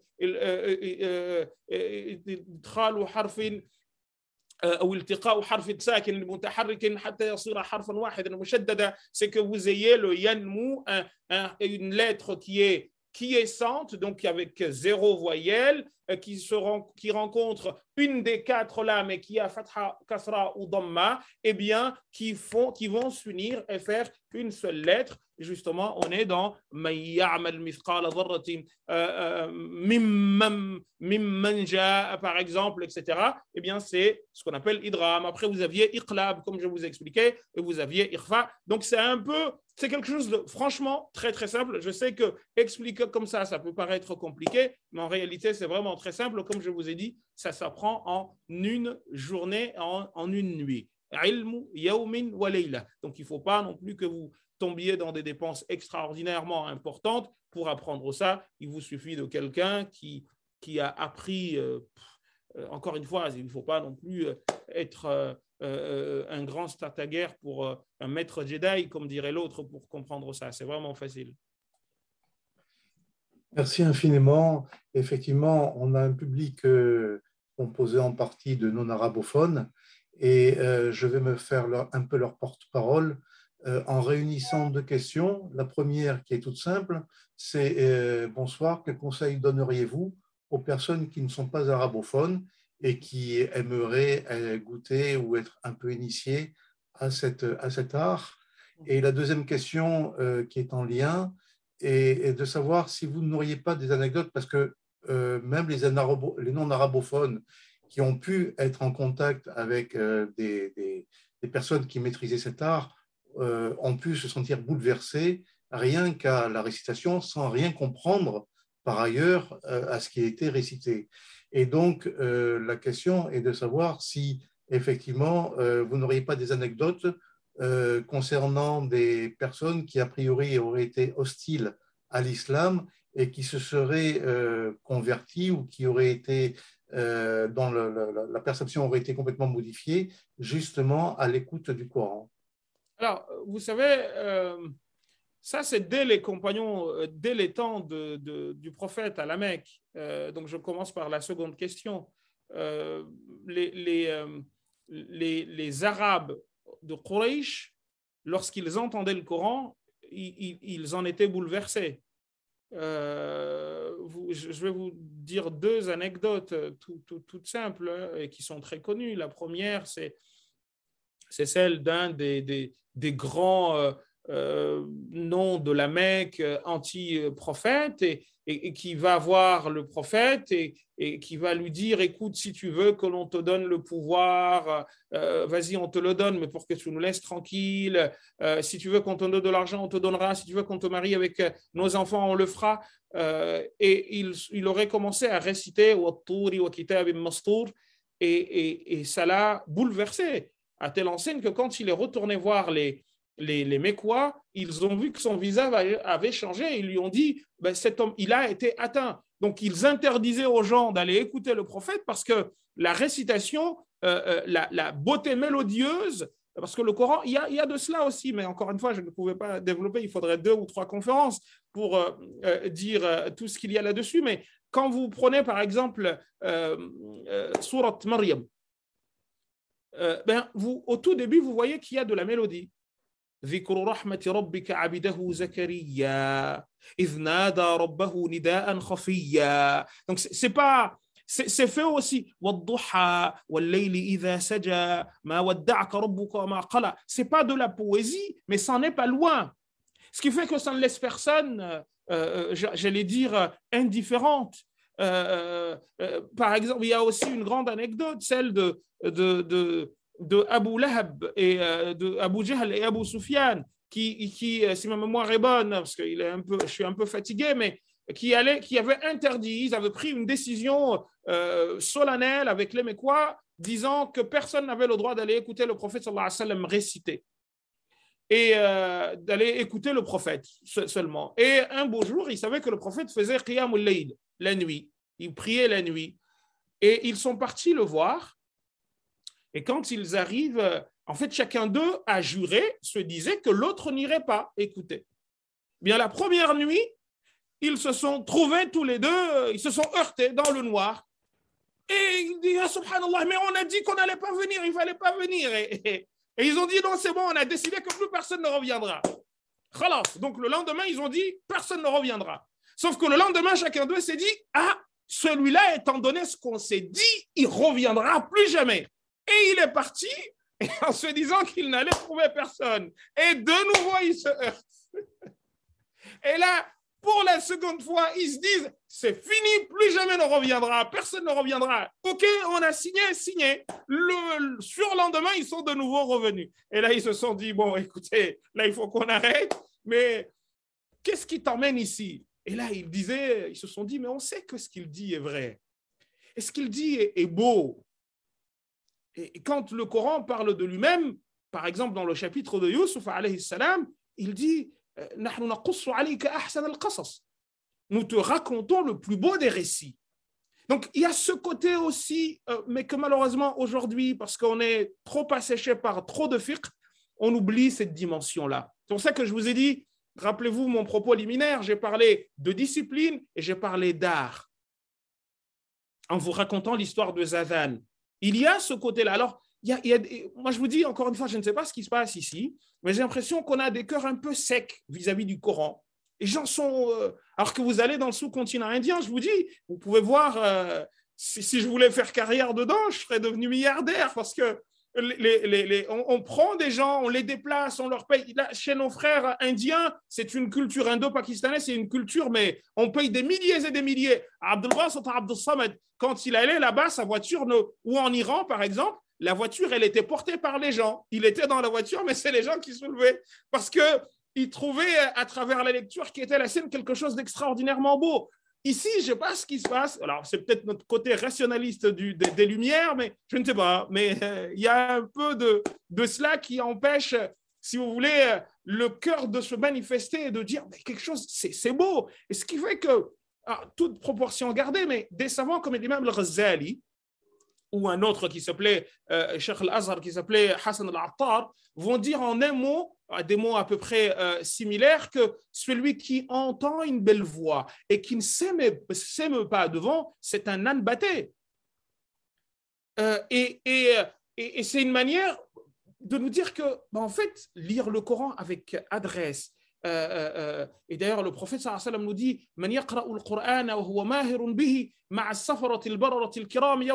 إدخال حرف أو التقاء حرف ساكن متحرك حتى يصير حرفا واحدا مشددا c'est que vous ayez le une lettre qui est quiescente, donc avec zéro voyelle, qui, se, qui rencontre une des quatre lames et qui a fatha, kasra ou dhamma, eh bien, qui, font, qui vont s'unir et faire une seule lettre. Justement, on est dans par exemple, etc. Eh bien, c'est ce qu'on appelle idram. Après, vous aviez iqlab, comme je vous ai expliqué, et vous aviez irfa. Donc, c'est un peu c'est quelque chose de franchement très très simple. Je sais que expliquer comme ça, ça peut paraître compliqué, mais en réalité, c'est vraiment très simple. Comme je vous ai dit, ça s'apprend en une journée, en, une nuit. Donc, il ne faut pas non plus que vous tombiez dans des dépenses extraordinairement importantes pour apprendre ça. Il vous suffit de quelqu'un qui, qui a appris, euh, euh, encore une fois, il ne faut pas non plus euh, être euh, un grand stratagère pour euh, un maître Jedi, comme dirait l'autre, pour comprendre ça. C'est vraiment facile.
Merci infiniment. Effectivement, on a un public euh, composé en partie de non-arabophones et je vais me faire un peu leur porte-parole en réunissant deux questions. La première, qui est toute simple, c'est bonsoir, quel conseil donneriez-vous aux personnes qui ne sont pas arabophones et qui aimeraient euh, goûter ou être un peu initiés à, cette, à cet art. Et la deuxième question euh, qui est en lien est, de savoir si vous n'auriez pas des anecdotes, parce que euh, même les, les non-arabophones qui ont pu être en contact avec des, des, des, personnes qui maîtrisaient cet art ont pu se sentir bouleversés rien qu'à la récitation sans rien comprendre par ailleurs à ce qui a été récité. Et donc, euh, la question est de savoir si effectivement euh, vous n'auriez pas des anecdotes euh, concernant des personnes qui a priori auraient été hostiles à l'islam et qui se seraient converties ou qui auraient été dont la perception aurait été complètement modifiée justement à l'écoute du Coran.
Alors, vous savez, ça, c'est dès les compagnons, euh, dès les temps du prophète à la Mecque. Euh, donc, je commence par la seconde question. Euh, les, Arabes de Quraysh, lorsqu'ils entendaient le Coran, ils, en étaient bouleversés. je vais vous dire deux anecdotes toutes simples hein, et qui sont très connues. La première, c'est celle d'un des, grands euh, nom de la Mecque euh, anti-prophète et, et, qui va voir le prophète et, et, qui va lui dire écoute si tu veux que l'on te donne le pouvoir euh, vas-y on te le donne mais pour que tu nous laisses tranquille si tu veux qu'on te donne de l'argent on te donnera si tu veux qu'on te marie avec nos enfants on le fera. Et il, il, aurait commencé à réciter et, et ça l'a bouleversé à telle enseigne que quand il est retourné voir les, les, les Mécois, ils ont vu que son visage avait changé. Ils lui ont dit, ben, cet homme, il a été atteint. Donc, ils interdisaient aux gens d'aller écouter le prophète parce que la récitation, euh, euh, la, beauté mélodieuse, parce que le Coran, il y, a, de cela aussi, mais encore une fois, je ne pouvais pas développer, il faudrait deux ou trois conférences pour euh, dire tout ce qu'il y a là-dessus. Mais quand vous prenez, par exemple, Surat Maryam, ben, au tout début, vous voyez qu'il y a de la mélodie. ذكر رحمة ربك عبده زكريا إذ نادى ربه نداء خفيا donc c'est pas C'est fait aussi. C'est pas de la poésie, mais ça n'est pas loin. Ce qui fait que ça ne laisse personne, euh, euh, j'allais dire, indifférente. Euh, par exemple, il y a aussi une grande anecdote, celle de, de, de, de Abu Lahab et de Abu Jahl et Abu Sufyan, qui, qui, si ma mémoire est bonne, parce que je suis un peu fatigué, mais qui, allait, qui avait interdit, ils avaient pris une décision euh, solennelle avec les Mécois, disant que personne n'avait le droit d'aller écouter le prophète sallallahu alayhi wa sallam réciter et euh, d'aller écouter le prophète seulement. Et un beau jour, ils savaient que le prophète faisait qiyamul layl, la nuit. Il priait la nuit. Et ils sont partis le voir. Et quand ils arrivent, en fait, chacun d'eux a juré, se disait que l'autre n'irait pas écouter. Bien, la première nuit, ils se sont trouvés tous les deux, euh, ils se sont heurtés dans le noir. Et il dit, ah, subhanallah, mais on a dit qu'on n'allait pas venir, il ne fallait pas venir. Et, ils ont dit, non, c'est bon, on a décidé que plus personne ne reviendra. Donc le lendemain, ils ont dit, personne ne reviendra. Sauf que le lendemain, chacun d'eux s'est dit, ah, celui-là, étant donné ce qu'on s'est dit, il reviendra plus jamais. Et il est parti en se disant qu'il n'allait trouver personne. Et de nouveau, il se heurte. Et là, pour la seconde fois, ils se disent c'est fini, plus jamais ne reviendra, personne ne reviendra. Ok, on a signé, signé. Le surlendemain, ils sont de nouveau revenus. Et là, ils se sont dit bon, écoutez, là, il faut qu'on arrête. Mais qu'est-ce qui t'emmène ici? Et là, ils disaient, ils se sont dit mais on sait que ce qu'il dit est vrai. Et ce qu'il dit est, beau. Et quand le Coran parle de lui-même, par exemple dans le chapitre de Yusuf, il dit nous te racontons le plus beau des récits. Donc, il y a ce côté aussi, euh, mais que malheureusement aujourd'hui, parce qu'on est trop asséché par trop de fiqh, on oublie cette dimension-là. C'est pour ça que je vous ai dit, rappelez-vous mon propos liminaire, j'ai parlé de discipline et j'ai parlé d'art en vous racontant l'histoire de Zadan. Il y a ce côté-là. Alors, moi, je vous dis encore une fois, je ne sais pas ce qui se passe ici, mais j'ai l'impression qu'on a des cœurs un peu secs vis-à-vis du Coran. Les gens sont. Euh, alors que vous allez dans le sous-continent indien, je vous dis, vous pouvez voir, euh, si, je voulais faire carrière dedans, je serais devenu milliardaire parce que on, prend des gens, on les déplace, on leur paye. Là, chez nos frères indiens, c'est une culture indo-pakistanaise, c'est une culture, mais on paye des milliers et des milliers. Abdul Samad, quand il allait là-bas, sa voiture, ou en Iran par exemple, la voiture, elle était portée par les gens. Il était dans la voiture, mais c'est les gens qui soulevaient. Parce qu'ils trouvaient à travers la lecture qui était la scène quelque chose d'extraordinairement beau. Ici, je ne sais pas ce qui se passe. Alors, c'est peut-être notre côté rationaliste des, Lumières, mais je ne sais pas. Mais euh, il y a un peu de, cela qui empêche, si vous voulez, le cœur de se manifester et de dire quelque chose, c'est beau. Et ce qui fait que, toute proportion gardée, mais des savants comme l'imam al-Ghazali, ou un autre qui s'appelait euh, Sheikh al-Azhar, qui s'appelait Hassan al-Attar, vont dire en un mot, des mots à peu près euh, similaires, que celui qui entend une belle voix et qui ne s'aime pas devant, c'est un âne batté. Euh, et, c'est une manière de nous dire que, ben, en fait, lire le Coran avec adresse, euh, euh, euh, euh, euh, euh, et d'ailleurs, le prophète sallam nous dit Man Qur'an wa huwa mahirun bihi ma'a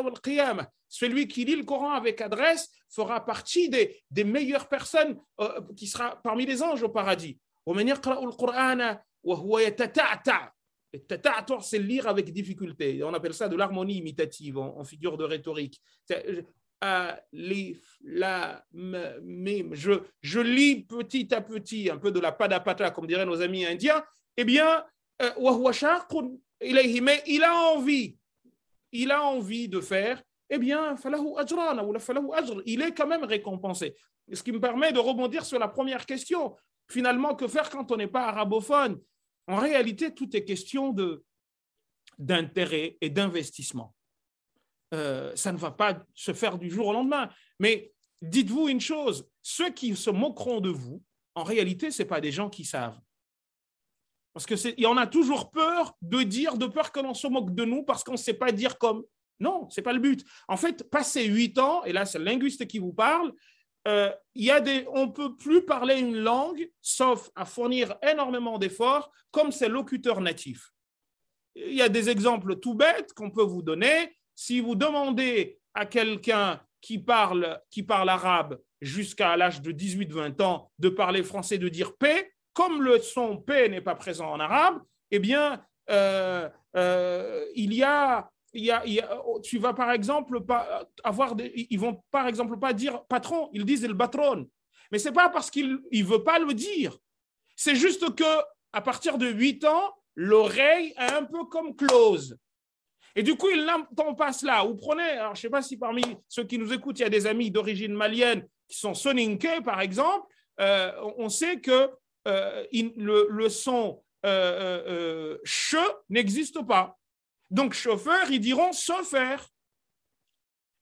al-kiram. Celui qui lit le Coran avec adresse fera partie des, des meilleures personnes euh, qui sera parmi les anges au paradis. Man Qur'an wa huwa yatata'ta. C'est lire avec difficulté. On appelle ça de l'harmonie imitative en, en figure de rhétorique je, lis petit à petit un peu de la padapata, comme diraient nos amis indiens, eh bien, euh, mais il a envie, il a envie de faire, eh bien, il est quand même récompensé. Ce qui me permet de rebondir sur la première question. Finalement, que faire quand on n'est pas arabophone? En réalité, tout est question d'intérêt et d'investissement. Euh, ça ne va pas se faire du jour au lendemain. Mais dites-vous une chose, ceux qui se moqueront de vous, en réalité, ce pas des gens qui savent. Parce qu'il y en a toujours peur de dire, de peur que l'on se moque de nous parce qu'on ne sait pas dire comme. Non, ce n'est pas le but. En fait, passer huit ans, et là c'est le linguiste qui vous parle, euh, y a des, on ne peut plus parler une langue sauf à fournir énormément d'efforts comme ses locuteurs natifs. Il y a des exemples tout bêtes qu'on peut vous donner si vous demandez à quelqu'un qui parle, qui parle arabe jusqu'à l'âge de 18-20 ans de parler français, de dire P, comme le son P n'est pas présent en arabe, eh bien, euh, euh, il, y a, a, tu vas par exemple pas avoir, des, ils vont par exemple pas dire patron, ils disent le patron. Mais c'est pas parce qu'il ne veut pas le dire. C'est juste que à partir de 8 ans, l'oreille est un peu comme close. Et du coup, il n'entend pas cela. Ou prenez, alors je ne sais pas si parmi ceux qui nous écoutent, il y a des amis d'origine malienne qui sont soninké, par exemple. Euh, on sait que euh, le, son euh, che n'existe pas. Donc, chauffeur, ils diront chauffeur.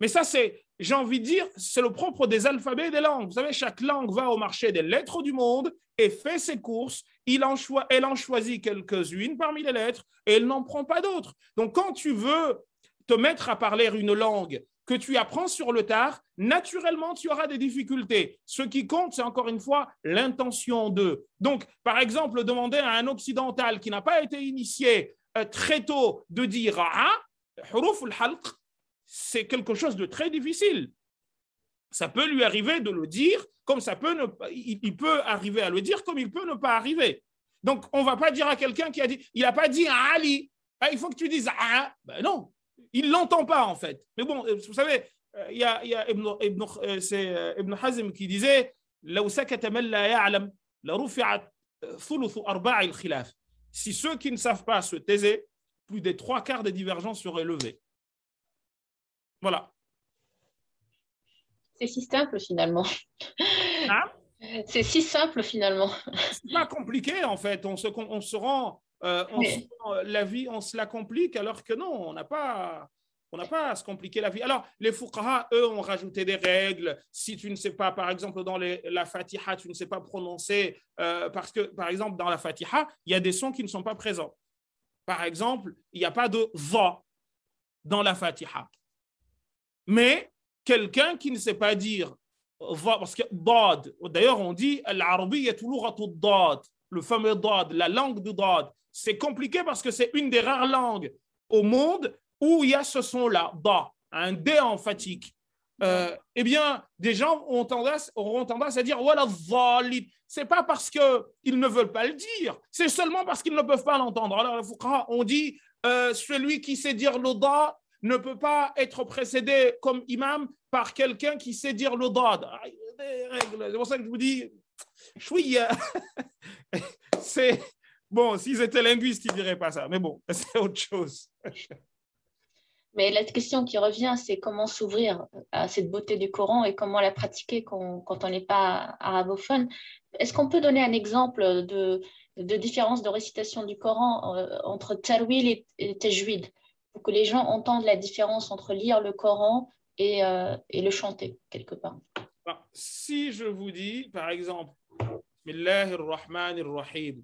Mais ça, c'est, j'ai envie de dire, c'est le propre des alphabets et des langues. Vous savez, chaque langue va au marché des lettres du monde et fait ses courses. Il en elle en choisit quelques-unes parmi les lettres et elle n'en prend pas d'autres. Donc, quand tu veux te mettre à parler une langue que tu apprends sur le tard, naturellement, tu auras des difficultés. Ce qui compte, c'est encore une fois l'intention de. Donc, par exemple, demander à un occidental qui n'a pas été initié euh, très tôt de dire ah, c'est quelque chose de très difficile. Ça peut lui arriver de le dire, comme ça peut ne, il, peut arriver à le dire, comme il peut ne pas arriver. Donc, on ne va pas dire à quelqu'un qui a dit, il n'a pas dit à Ali, ah, il faut que tu dises ah, non, il l'entend pas en fait. Mais bon, euh, vous savez, euh, il y a, Ibn, Ibn, c'est Hazm qui disait, si ceux qui ne savent pas se taisaient, plus des trois quarts des divergences seraient levées. Voilà.
C'est si simple finalement. Hein c'est si simple finalement.
C'est pas compliqué en fait. On se, on se rend, euh, la vie, on se la complique alors que non, on n'a pas. On n'a pas à se compliquer la vie. Alors, les fuqaha, eux, ont rajouté des règles. Si tu ne sais pas, par exemple, dans la fatiha, tu ne sais pas prononcer, euh, parce que, par exemple, dans la fatiha, il y a des sons qui ne sont pas présents. Par exemple, il n'y a pas de va dans la fatiha. Mais quelqu'un qui ne sait pas dire, parce que dad, d'ailleurs on dit le fameux dad, la langue du dad, c'est compliqué parce que c'est une des rares langues au monde où il y a ce son-là, da, un D emphatique. Euh, eh bien, des gens ont tendance, auront tendance à dire voilà, c'est pas parce qu'ils ne veulent pas le dire, c'est seulement parce qu'ils ne peuvent pas l'entendre. Alors, on dit euh, celui qui sait dire le da, ne peut pas être précédé comme imam par quelqu'un qui sait dire le dad. C'est pour ça que je vous dis, c'est bon, s'ils étaient linguistes, ils diraient pas ça. Mais bon, c'est autre chose.
Mais la question qui revient, c'est comment s'ouvrir à cette beauté du Coran et comment la pratiquer quand, on n'est pas arabophone. Est-ce qu'on peut donner un exemple de, de différence de récitation du Coran euh, entre Tarwil et, et Tajwid? pour que les gens entendent la différence entre lire le Coran et, euh, et le chanter quelque part.
Si je vous dis, par exemple, Bismillah ar-Rahman ar-Rahim,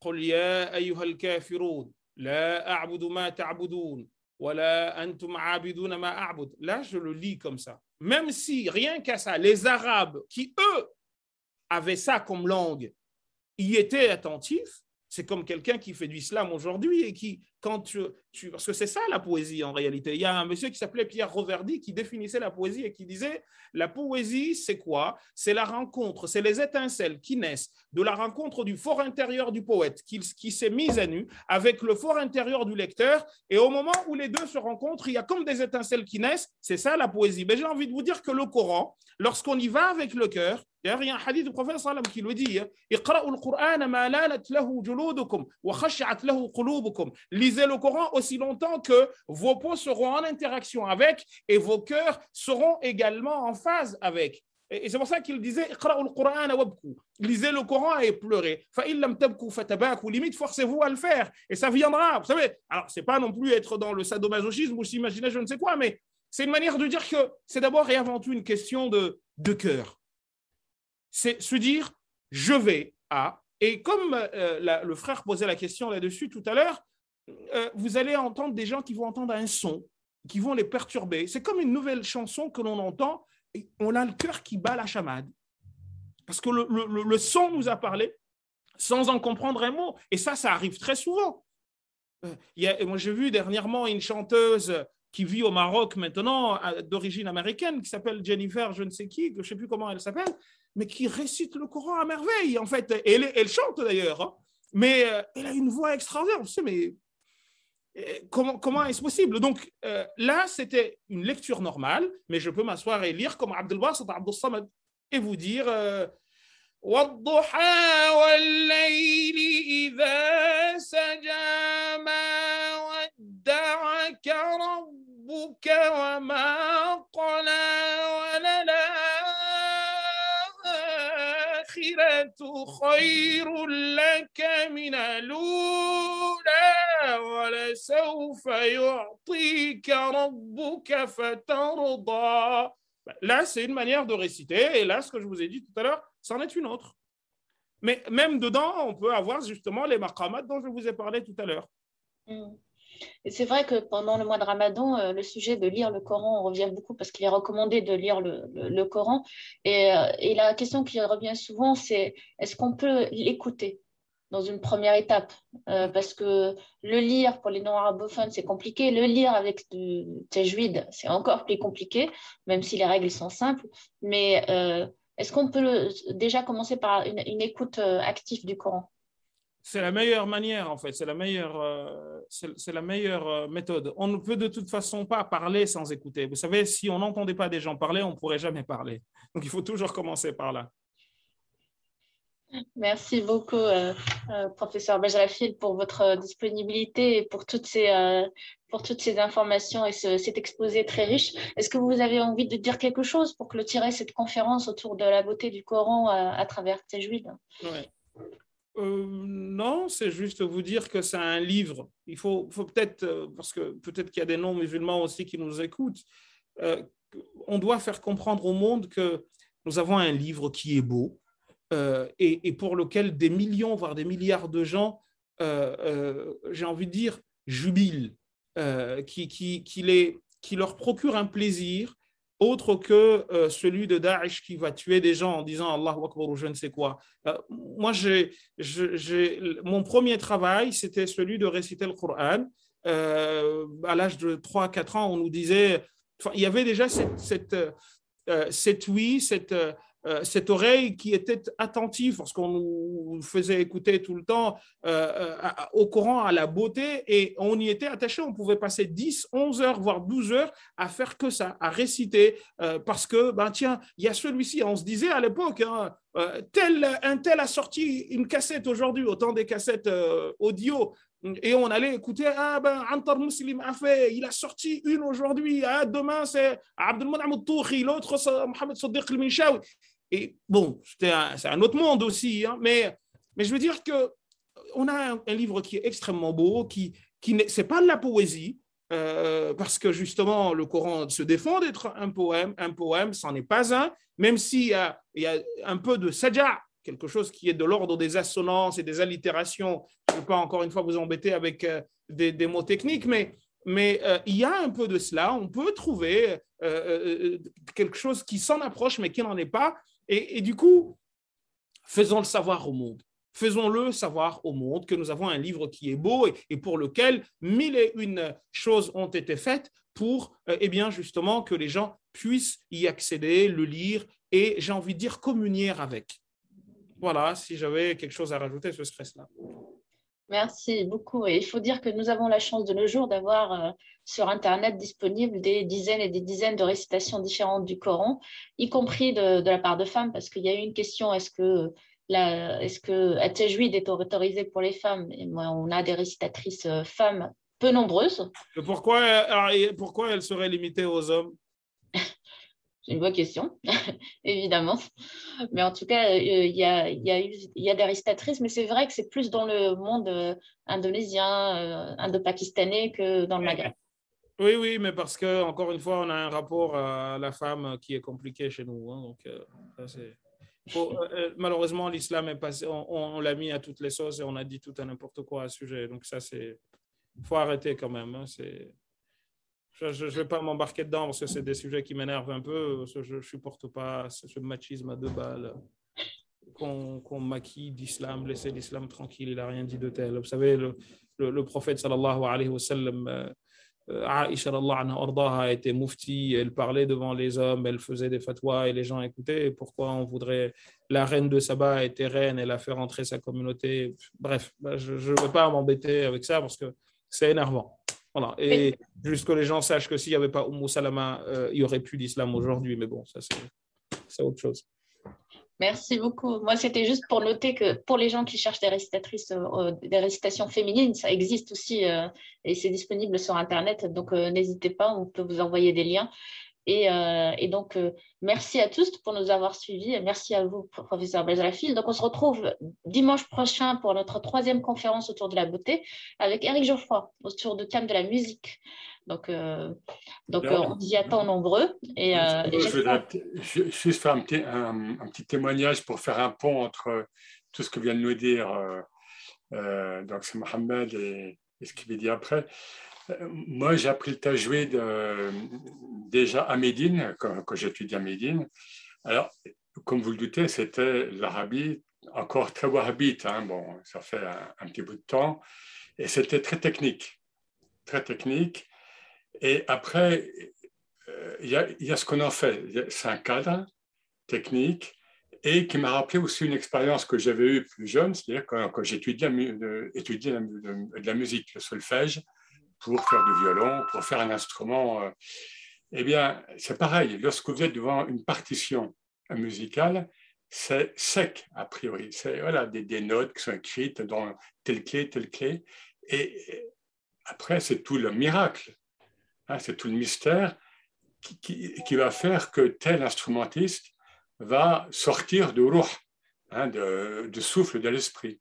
قل يا أيها الكافرون لا أعبد ما تعبدون ولا أنتم عابدون ما أعبد. Là, je le lis comme ça. Même si, rien qu'à ça, les Arabes qui, eux, avaient ça comme langue, y étaient attentifs, c'est comme quelqu'un qui fait du slam aujourd'hui et qui, quand tu, parce que c'est ça la poésie en réalité. Il y a un monsieur qui s'appelait Pierre Roverdi qui définissait la poésie et qui disait la poésie, c'est quoi? C'est la rencontre, c'est les étincelles qui naissent de la rencontre du fort intérieur du poète qui, qui s'est mis à nu avec le fort intérieur du lecteur. Et au moment où les deux se rencontrent, il y a comme des étincelles qui naissent. C'est ça la poésie. Mais j'ai envie de vous dire que le Coran, lorsqu'on y va avec le cœur, y a un hadith du prophète sallam qui le dit Lisez le Coran aussi longtemps que vos peaux seront en interaction avec et vos cœurs seront également en phase avec. Et c'est pour ça qu'il disait Lisez le Coran et pleurez. Limite, forcez-vous à le faire. Et ça viendra. Vous savez, alors, c'est pas non plus être dans le sadomasochisme ou s'imaginer je ne sais quoi, mais c'est une manière de dire que c'est d'abord et avant tout une question de, de cœur. C'est se dire je vais à. Et comme euh, le frère posait la question là-dessus tout à l'heure, euh, vous allez entendre des gens qui vont entendre un son, qui vont les perturber. C'est comme une nouvelle chanson que l'on entend, et on a le cœur qui bat la chamade. Parce que le, son nous a parlé sans en comprendre un mot. Et ça, ça arrive très souvent. Euh, moi, j'ai vu dernièrement une chanteuse qui vit au Maroc maintenant, d'origine américaine, qui s'appelle Jennifer, je ne sais qui, je ne sais plus comment elle s'appelle, mais qui récite le Coran à merveille, en fait. Et elle, elle chante d'ailleurs, hein. mais euh, elle a une voix extraordinaire. Vous mais euh, comment, comment est-ce possible Donc euh, là, c'était une lecture normale, mais je peux m'asseoir et lire comme Abdel Basit Abdel Samad et vous dire. والضحى والليل إذا سجى ما ودعك ربك وما قلى خير لك من الأولى ولسوف يعطيك ربك فترضى Là, c'est une manière de réciter. Et là, ce que je vous ai dit tout à l'heure, c'en est une autre. Mais même dedans, on peut avoir justement les maqamat dont je vous ai parlé tout à l'heure.
Mm. C'est vrai que pendant le mois de Ramadan, euh, le sujet de lire le Coran revient beaucoup parce qu'il est recommandé de lire le, Coran. Et, euh, et, la question qui revient souvent, c'est est-ce qu'on peut l'écouter dans une première étape? Euh, Parce que le lire pour les non-arabophones, c'est compliqué. Le lire avec du tajwid, c'est encore plus compliqué, même si les règles sont simples. Mais est-ce qu'on peut déjà commencer par une, écoute active du Coran?
C'est la meilleure manière, en fait. C'est la meilleure, euh, c'est la meilleure euh, méthode. On ne peut de toute façon pas parler sans écouter. Vous savez, si on n'entendait pas des gens parler, on ne pourrait jamais parler. Donc, il faut toujours commencer par là.
Merci beaucoup, euh, euh, professeur Bajrafil, pour votre disponibilité et pour toutes ces, euh, pour toutes ces informations et cet exposé très riche. Est-ce que vous avez envie de dire quelque chose pour clôturer cette conférence autour de la beauté du Coran à, travers Tajwid?
Ouais. Non, c'est juste vous dire que c'est un livre. Il faut, peut-être, parce que peut-être qu'il y a des non-musulmans aussi qui nous écoutent, on doit faire comprendre au monde que nous avons un livre qui est beau, euh, et, pour lequel des millions, voire des milliards de gens, euh, euh, j'ai envie de dire, jubilent, qui, qui leur procure un plaisir autre que celui de Daesh qui va tuer des gens en disant Allah Akbar ou je ne sais quoi. moi, j'ai, mon premier travail, c'était celui de réciter le Coran. à l'âge de 3-4 ans, on nous disait, il y avait déjà cette oui, cette, euh, cette oreille qui était attentive, parce qu'on nous faisait écouter tout le temps euh, euh, au Coran, à la beauté, et on y était attaché. On pouvait passer 10, 11 heures, voire 12 heures à faire que ça, à réciter, parce que, ben tiens, il y a celui-ci. On se disait à l'époque, hein, tel, un tel a sorti une cassette aujourd'hui, autant des cassettes audio. Et on allait écouter, ah ben, Antar Muslim a fait, il a sorti une aujourd'hui, ah, demain c'est Abdelmouna Touhi, l'autre c'est Mohamed Sadiq al Et bon, c'est un, autre monde aussi, hein, mais, mais je veux dire que on a un, livre qui est extrêmement beau, qui, qui c'est pas de la poésie, euh, parce que justement, le Coran se défend d'être un poème. Un poème, c'en est pas un, même s'il y a, y a un peu de sajja, quelque chose qui est de l'ordre des assonances et des allitérations. Je ne veux pas encore une fois vous embêter avec euh, des, mots techniques, mais, mais euh, il y a un peu de cela. On peut trouver quelque chose qui s'en approche, mais qui n'en est pas. Et, du coup, faisons le savoir au monde. Faisons-le savoir au monde que nous avons un livre qui est beau et, pour lequel mille et une choses ont été faites pour, eh bien, justement, que les gens puissent y accéder, le lire et, j'ai envie de dire, communier avec. Voilà, si j'avais quelque chose à rajouter, ce serait cela.
Merci beaucoup. Et il faut dire que nous avons la chance de nos jours d'avoir euh, sur Internet disponible des dizaines et des dizaines de récitations différentes du Coran, y compris de, la part de femmes, parce qu'il y a eu une question, est-ce que la, est-ce que est autorisé pour les femmes? Et moi, On a des récitatrices euh, femmes peu nombreuses.
pourquoi, pourquoi elles seraient limitées aux hommes?
C'est une bonne question, évidemment. Mais en tout cas, euh, il y, a, y, a y, a, des récitatrices, mais c'est vrai que c'est plus dans le monde euh, indonésien, euh, indo-pakistanais que dans le Maghreb.
Oui, oui, mais parce que encore une fois, on a un rapport à la femme qui est compliqué chez nous. Hein, donc, malheureusement, l'islam est passé, on, l'a mis à toutes les sauces et on a dit tout à n'importe quoi à ce sujet. Donc ça, c'est, faut arrêter quand même. Hein, c'est je ne vais pas m'embarquer dedans parce que c'est des sujets qui m'énervent un peu. Je ne supporte pas ce, machisme à deux balles qu'on maquille d'islam, laisser l'islam tranquille, il n'a rien dit de tel. Vous savez, le, le, prophète sallallahu alayhi wa sallam, Aisha anha était mufti, elle parlait devant les hommes, elle faisait des fatwas et les gens écoutaient. pourquoi on voudrait. La reine de Saba était reine, elle a fait rentrer sa communauté. Bref, je ne veux pas m'embêter avec ça parce que c'est énervant. Voilà. Et juste que les gens sachent que s'il n'y avait pas Umm Salama, euh, il n'y aurait plus d'islam aujourd'hui. Mais bon, ça, c'est autre chose.
Merci beaucoup. Moi, c'était juste pour noter que pour les gens qui cherchent des récitatrices, euh, euh, des récitations féminines, ça existe aussi et c'est disponible sur Internet. Donc, n'hésitez pas, on peut vous envoyer des liens. Euh, et, donc, euh, merci à tous pour nous avoir suivis et merci à vous, professeur Bezrafil. Donc, on se retrouve dimanche prochain pour notre troisième conférence autour de la beauté avec Eric Geoffroy autour du thème de la musique. Donc, euh, donc on y attend nombreux. Et,
je voudrais juste faire un petit, un, petit, témoignage pour faire un pont entre tout ce que vient de nous dire donc c'est Mohamed et, et ce qu'il dit après. Moi, j'ai appris le euh, déjà à Médine, quand, j'étudiais à Médine. Alors, comme vous le doutez, c'était l'Arabie encore très wahhabite. Hein. Bon, ça fait un, petit bout de temps. Et c'était très technique. Très technique. Et après, euh, il y, a ce qu'on en fait. C'est un cadre technique et qui m'a rappelé aussi une expérience que j'avais eue plus jeune, c'est-à-dire quand, quand j'étudiais de, de, la musique, le solfège pour faire du violon, pour faire un instrument. Euh, eh bien, c'est pareil. Lorsque vous êtes devant une partition musicale, c'est sec, a priori. C'est voilà, des, notes qui sont écrites dans telle clé, telle clé. Et après, c'est tout le miracle, hein, c'est tout le mystère qui, va faire que tel instrumentiste va sortir de ruh, hein, de, de souffle de l'esprit.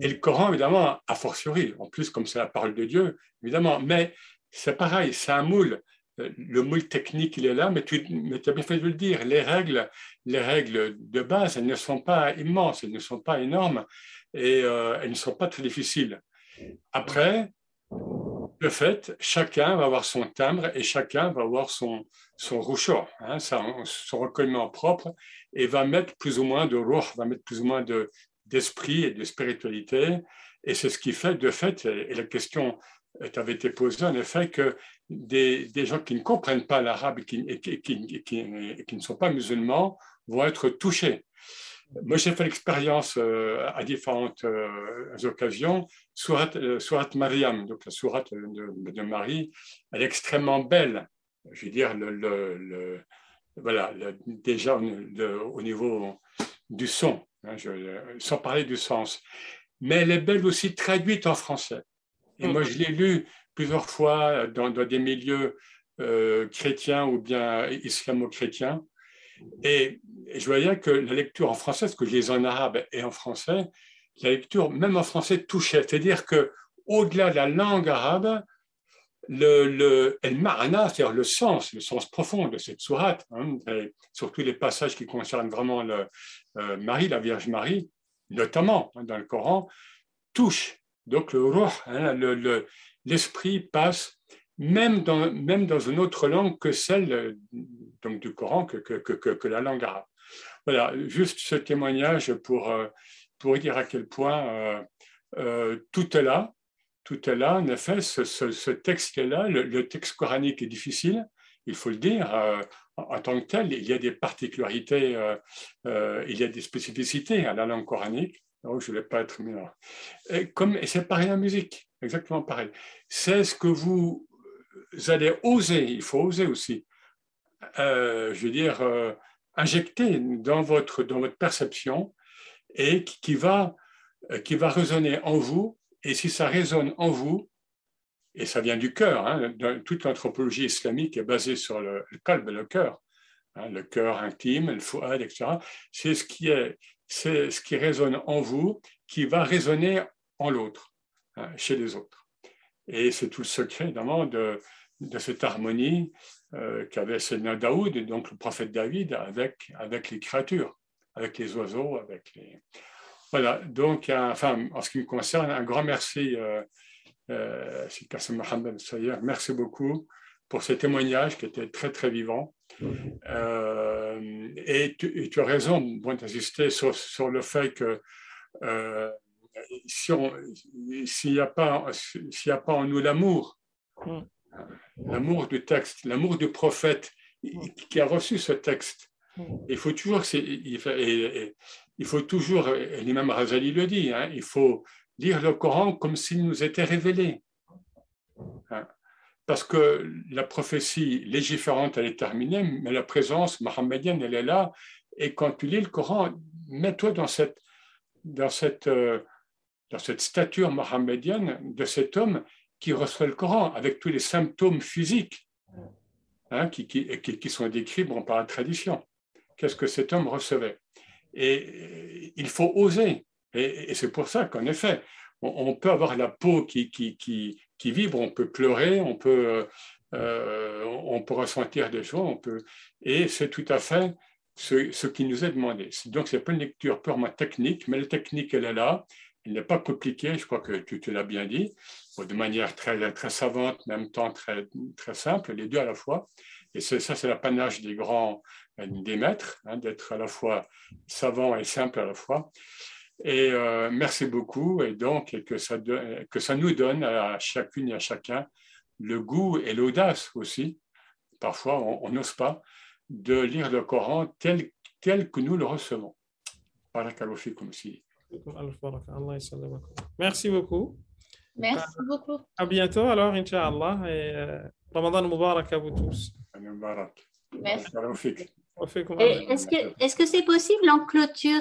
Et le Coran, évidemment, a fortiori, en plus, comme c'est la parole de Dieu, évidemment, mais c'est pareil, c'est un moule. Le moule technique, il est là, mais tu, as bien fait de le dire. Les règles, les règles de base, elles ne sont pas immenses, elles ne sont pas énormes et euh, elles ne sont pas très difficiles. Après, de fait, chacun va avoir son timbre et chacun va avoir son, son hein, son recueillement propre et va mettre plus ou moins de roux, va mettre plus ou moins de, d'esprit et de spiritualité. Et c'est ce qui fait, de fait, et la question avait été posée en effet, que des, des gens qui ne comprennent pas l'arabe et, qui, ne sont pas musulmans vont être touchés. Moi, j'ai fait l'expérience euh, à différentes euh, occasions. Surat, euh, Mariam, donc la surat de, Marie, elle est extrêmement belle. Je veux dire, le, le, voilà, déjà au niveau du son. Hein, sans parler du sens. Mais elle est belle aussi traduite en français. Et moi, je l'ai lu plusieurs fois dans, des milieux euh, chrétiens ou bien islamo-chrétiens. Et, je voyais que la lecture en français, ce que je lis en arabe et en français, la lecture, même en français, touchait. C'est-à-dire que au-delà de la langue arabe, le, le c'est-à-dire le sens, le sens profond de cette sourate, hein, surtout les passages qui concernent vraiment euh, Marie, la Vierge Marie, notamment hein, dans le Coran, touche. Donc le ruh, hein, l'esprit passe même dans, une autre langue que celle donc, du Coran, que, la langue arabe. Voilà, juste ce témoignage pour, euh, pour dire à quel point euh, tout est là, tout est là, en effet, ce, ce, texte-là, le, le, texte coranique est difficile, il faut le dire, en tant que tel, il y a des particularités, euh, euh, il y a des spécificités à la langue coranique. Donc, je ne vais pas être mieux. Et, comme, c'est pareil en musique, exactement pareil. C'est ce que vous allez oser, il faut oser aussi, euh, je veux dire, injecter dans votre, dans votre perception et qui va, qui va résonner en vous. Et si ça résonne en vous, et ça vient du cœur. Hein. Toute l'anthropologie islamique est basée sur le, le le cœur, hein, le cœur intime, le fouad, etc. C'est ce qui est, c'est ce qui résonne en vous, qui va résonner en l'autre, hein, chez les autres. Et c'est tout le secret, évidemment, de, cette harmonie euh, qu'avait Seigneur Daoud, donc le prophète David, avec, avec les créatures, avec les oiseaux, avec les. Voilà, donc, enfin, en ce qui me concerne, un grand merci. Euh, euh, Mohamed merci beaucoup pour ce témoignage qui était très, très vivant. Euh, et, tu, as raison bon, d'insister sur, sur, le fait que euh, s'il n'y a, pas, a pas en nous l'amour, l'amour du texte, l'amour du prophète qui a reçu ce texte. Il faut toujours, il faut toujours, l'imam Razali le dit, hein, il faut lire le Coran comme s'il nous était révélé. Hein. Parce que la prophétie légiférante, elle est terminée, mais la présence mohammedienne, elle est là. Et quand tu lis le Coran, mets-toi dans cette, dans cette, euh, dans cette stature mohammedienne de cet homme qui reçoit le Coran avec tous les symptômes physiques hein, qui, qui, qui, sont décrits par la tradition. Qu'est-ce que cet homme recevait? Et il faut oser. Et, c'est pour ça qu'en effet, on, peut avoir la peau qui, qui, qui, vibre, on peut pleurer, on peut, euh, on peut ressentir des choses, on peut, et c'est tout à fait ce, ce, qui nous est demandé. Donc, ce n'est pas une lecture purement technique, mais la technique, elle est là. Elle n'est pas compliquée, je crois que tu, te l'as bien dit, de manière très, très savante, en même temps très, très simple, les deux à la fois. Et ça, c'est l'apanage des grands, des maîtres, hein, d'être à la fois savant et simple à la fois. Et euh, merci beaucoup. Et donc, que ça, que ça nous donne à chacune et à chacun le goût et l'audace aussi. Parfois, on n'ose pas de lire le Coran tel, tel que nous le recevons.
Merci beaucoup.
Merci beaucoup.
À bientôt alors, Inch'Allah. Et euh, Ramadan Mubarak à vous tous.
Merci.
Est-ce que c'est possible en clôture,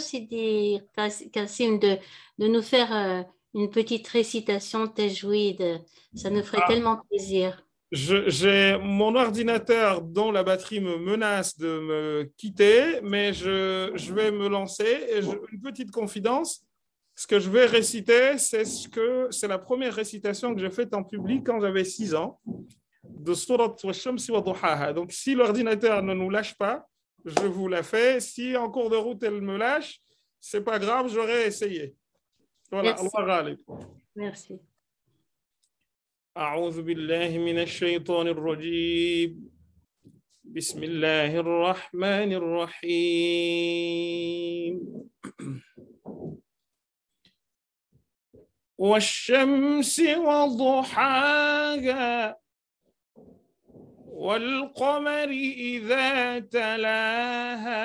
Kassim, de, de nous faire euh, une petite récitation tajwid Ça nous ferait ah. tellement plaisir.
J'ai mon ordinateur dont la batterie me menace de me quitter, mais je, je vais me lancer. Et une petite confidence, ce que je vais réciter, c'est ce que c'est la première récitation que j'ai faite en public quand j'avais 6 ans de Surat wa Donc, si l'ordinateur ne nous lâche pas, je vous la fais. Si en cours de route, elle me lâche, c'est pas grave, j'aurais essayé. Voilà,
Merci. Merci.
أعوذ بالله من الشيطان الرجيم بسم الله الرحمن الرحيم والشمس وضحاها والقمر إذا تلاها.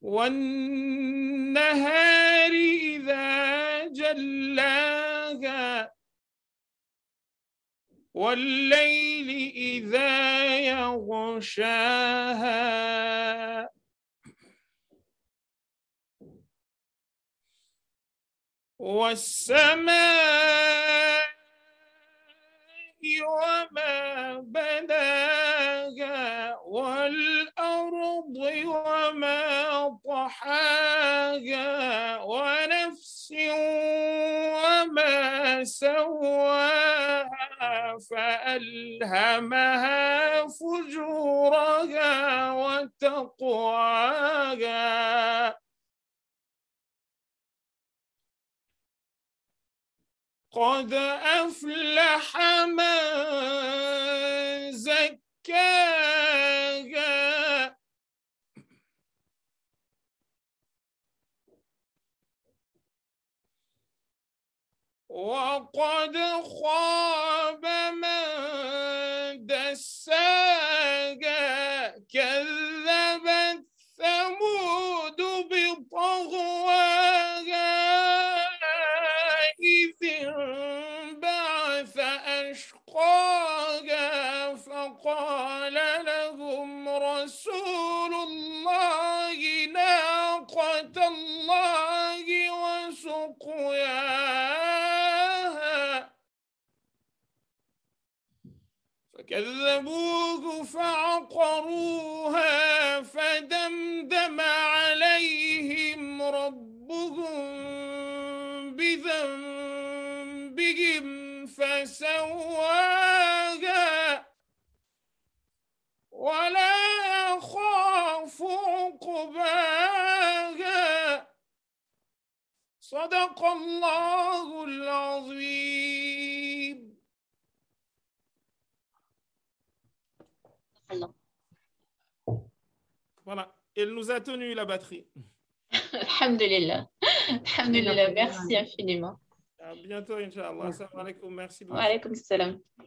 والنهار إذا جلاها. والليل إذا يغشاها. والسماء وما بناها والأرض وما طحاها ونفس وما سواها فألهمها فجورها وتقواها قد أفلح من زكاها. وقد خاب من دساها. كذبت ثمود بطغواها. بعث أشقاها فقال لهم رسول الله ناقة الله وسقياها. فكذبوه فعقروها فدمدم عليهم ربهم بذنبهم فسواها ولا يخاف عقباها صدق الله العظيم Voilà, elle nous a tenu la batterie.
Alhamdulillah. Alhamdulillah, merci infiniment.
À bientôt, Inch'Allah. Assalamu alaikum. Merci.
Wa alaikum salam.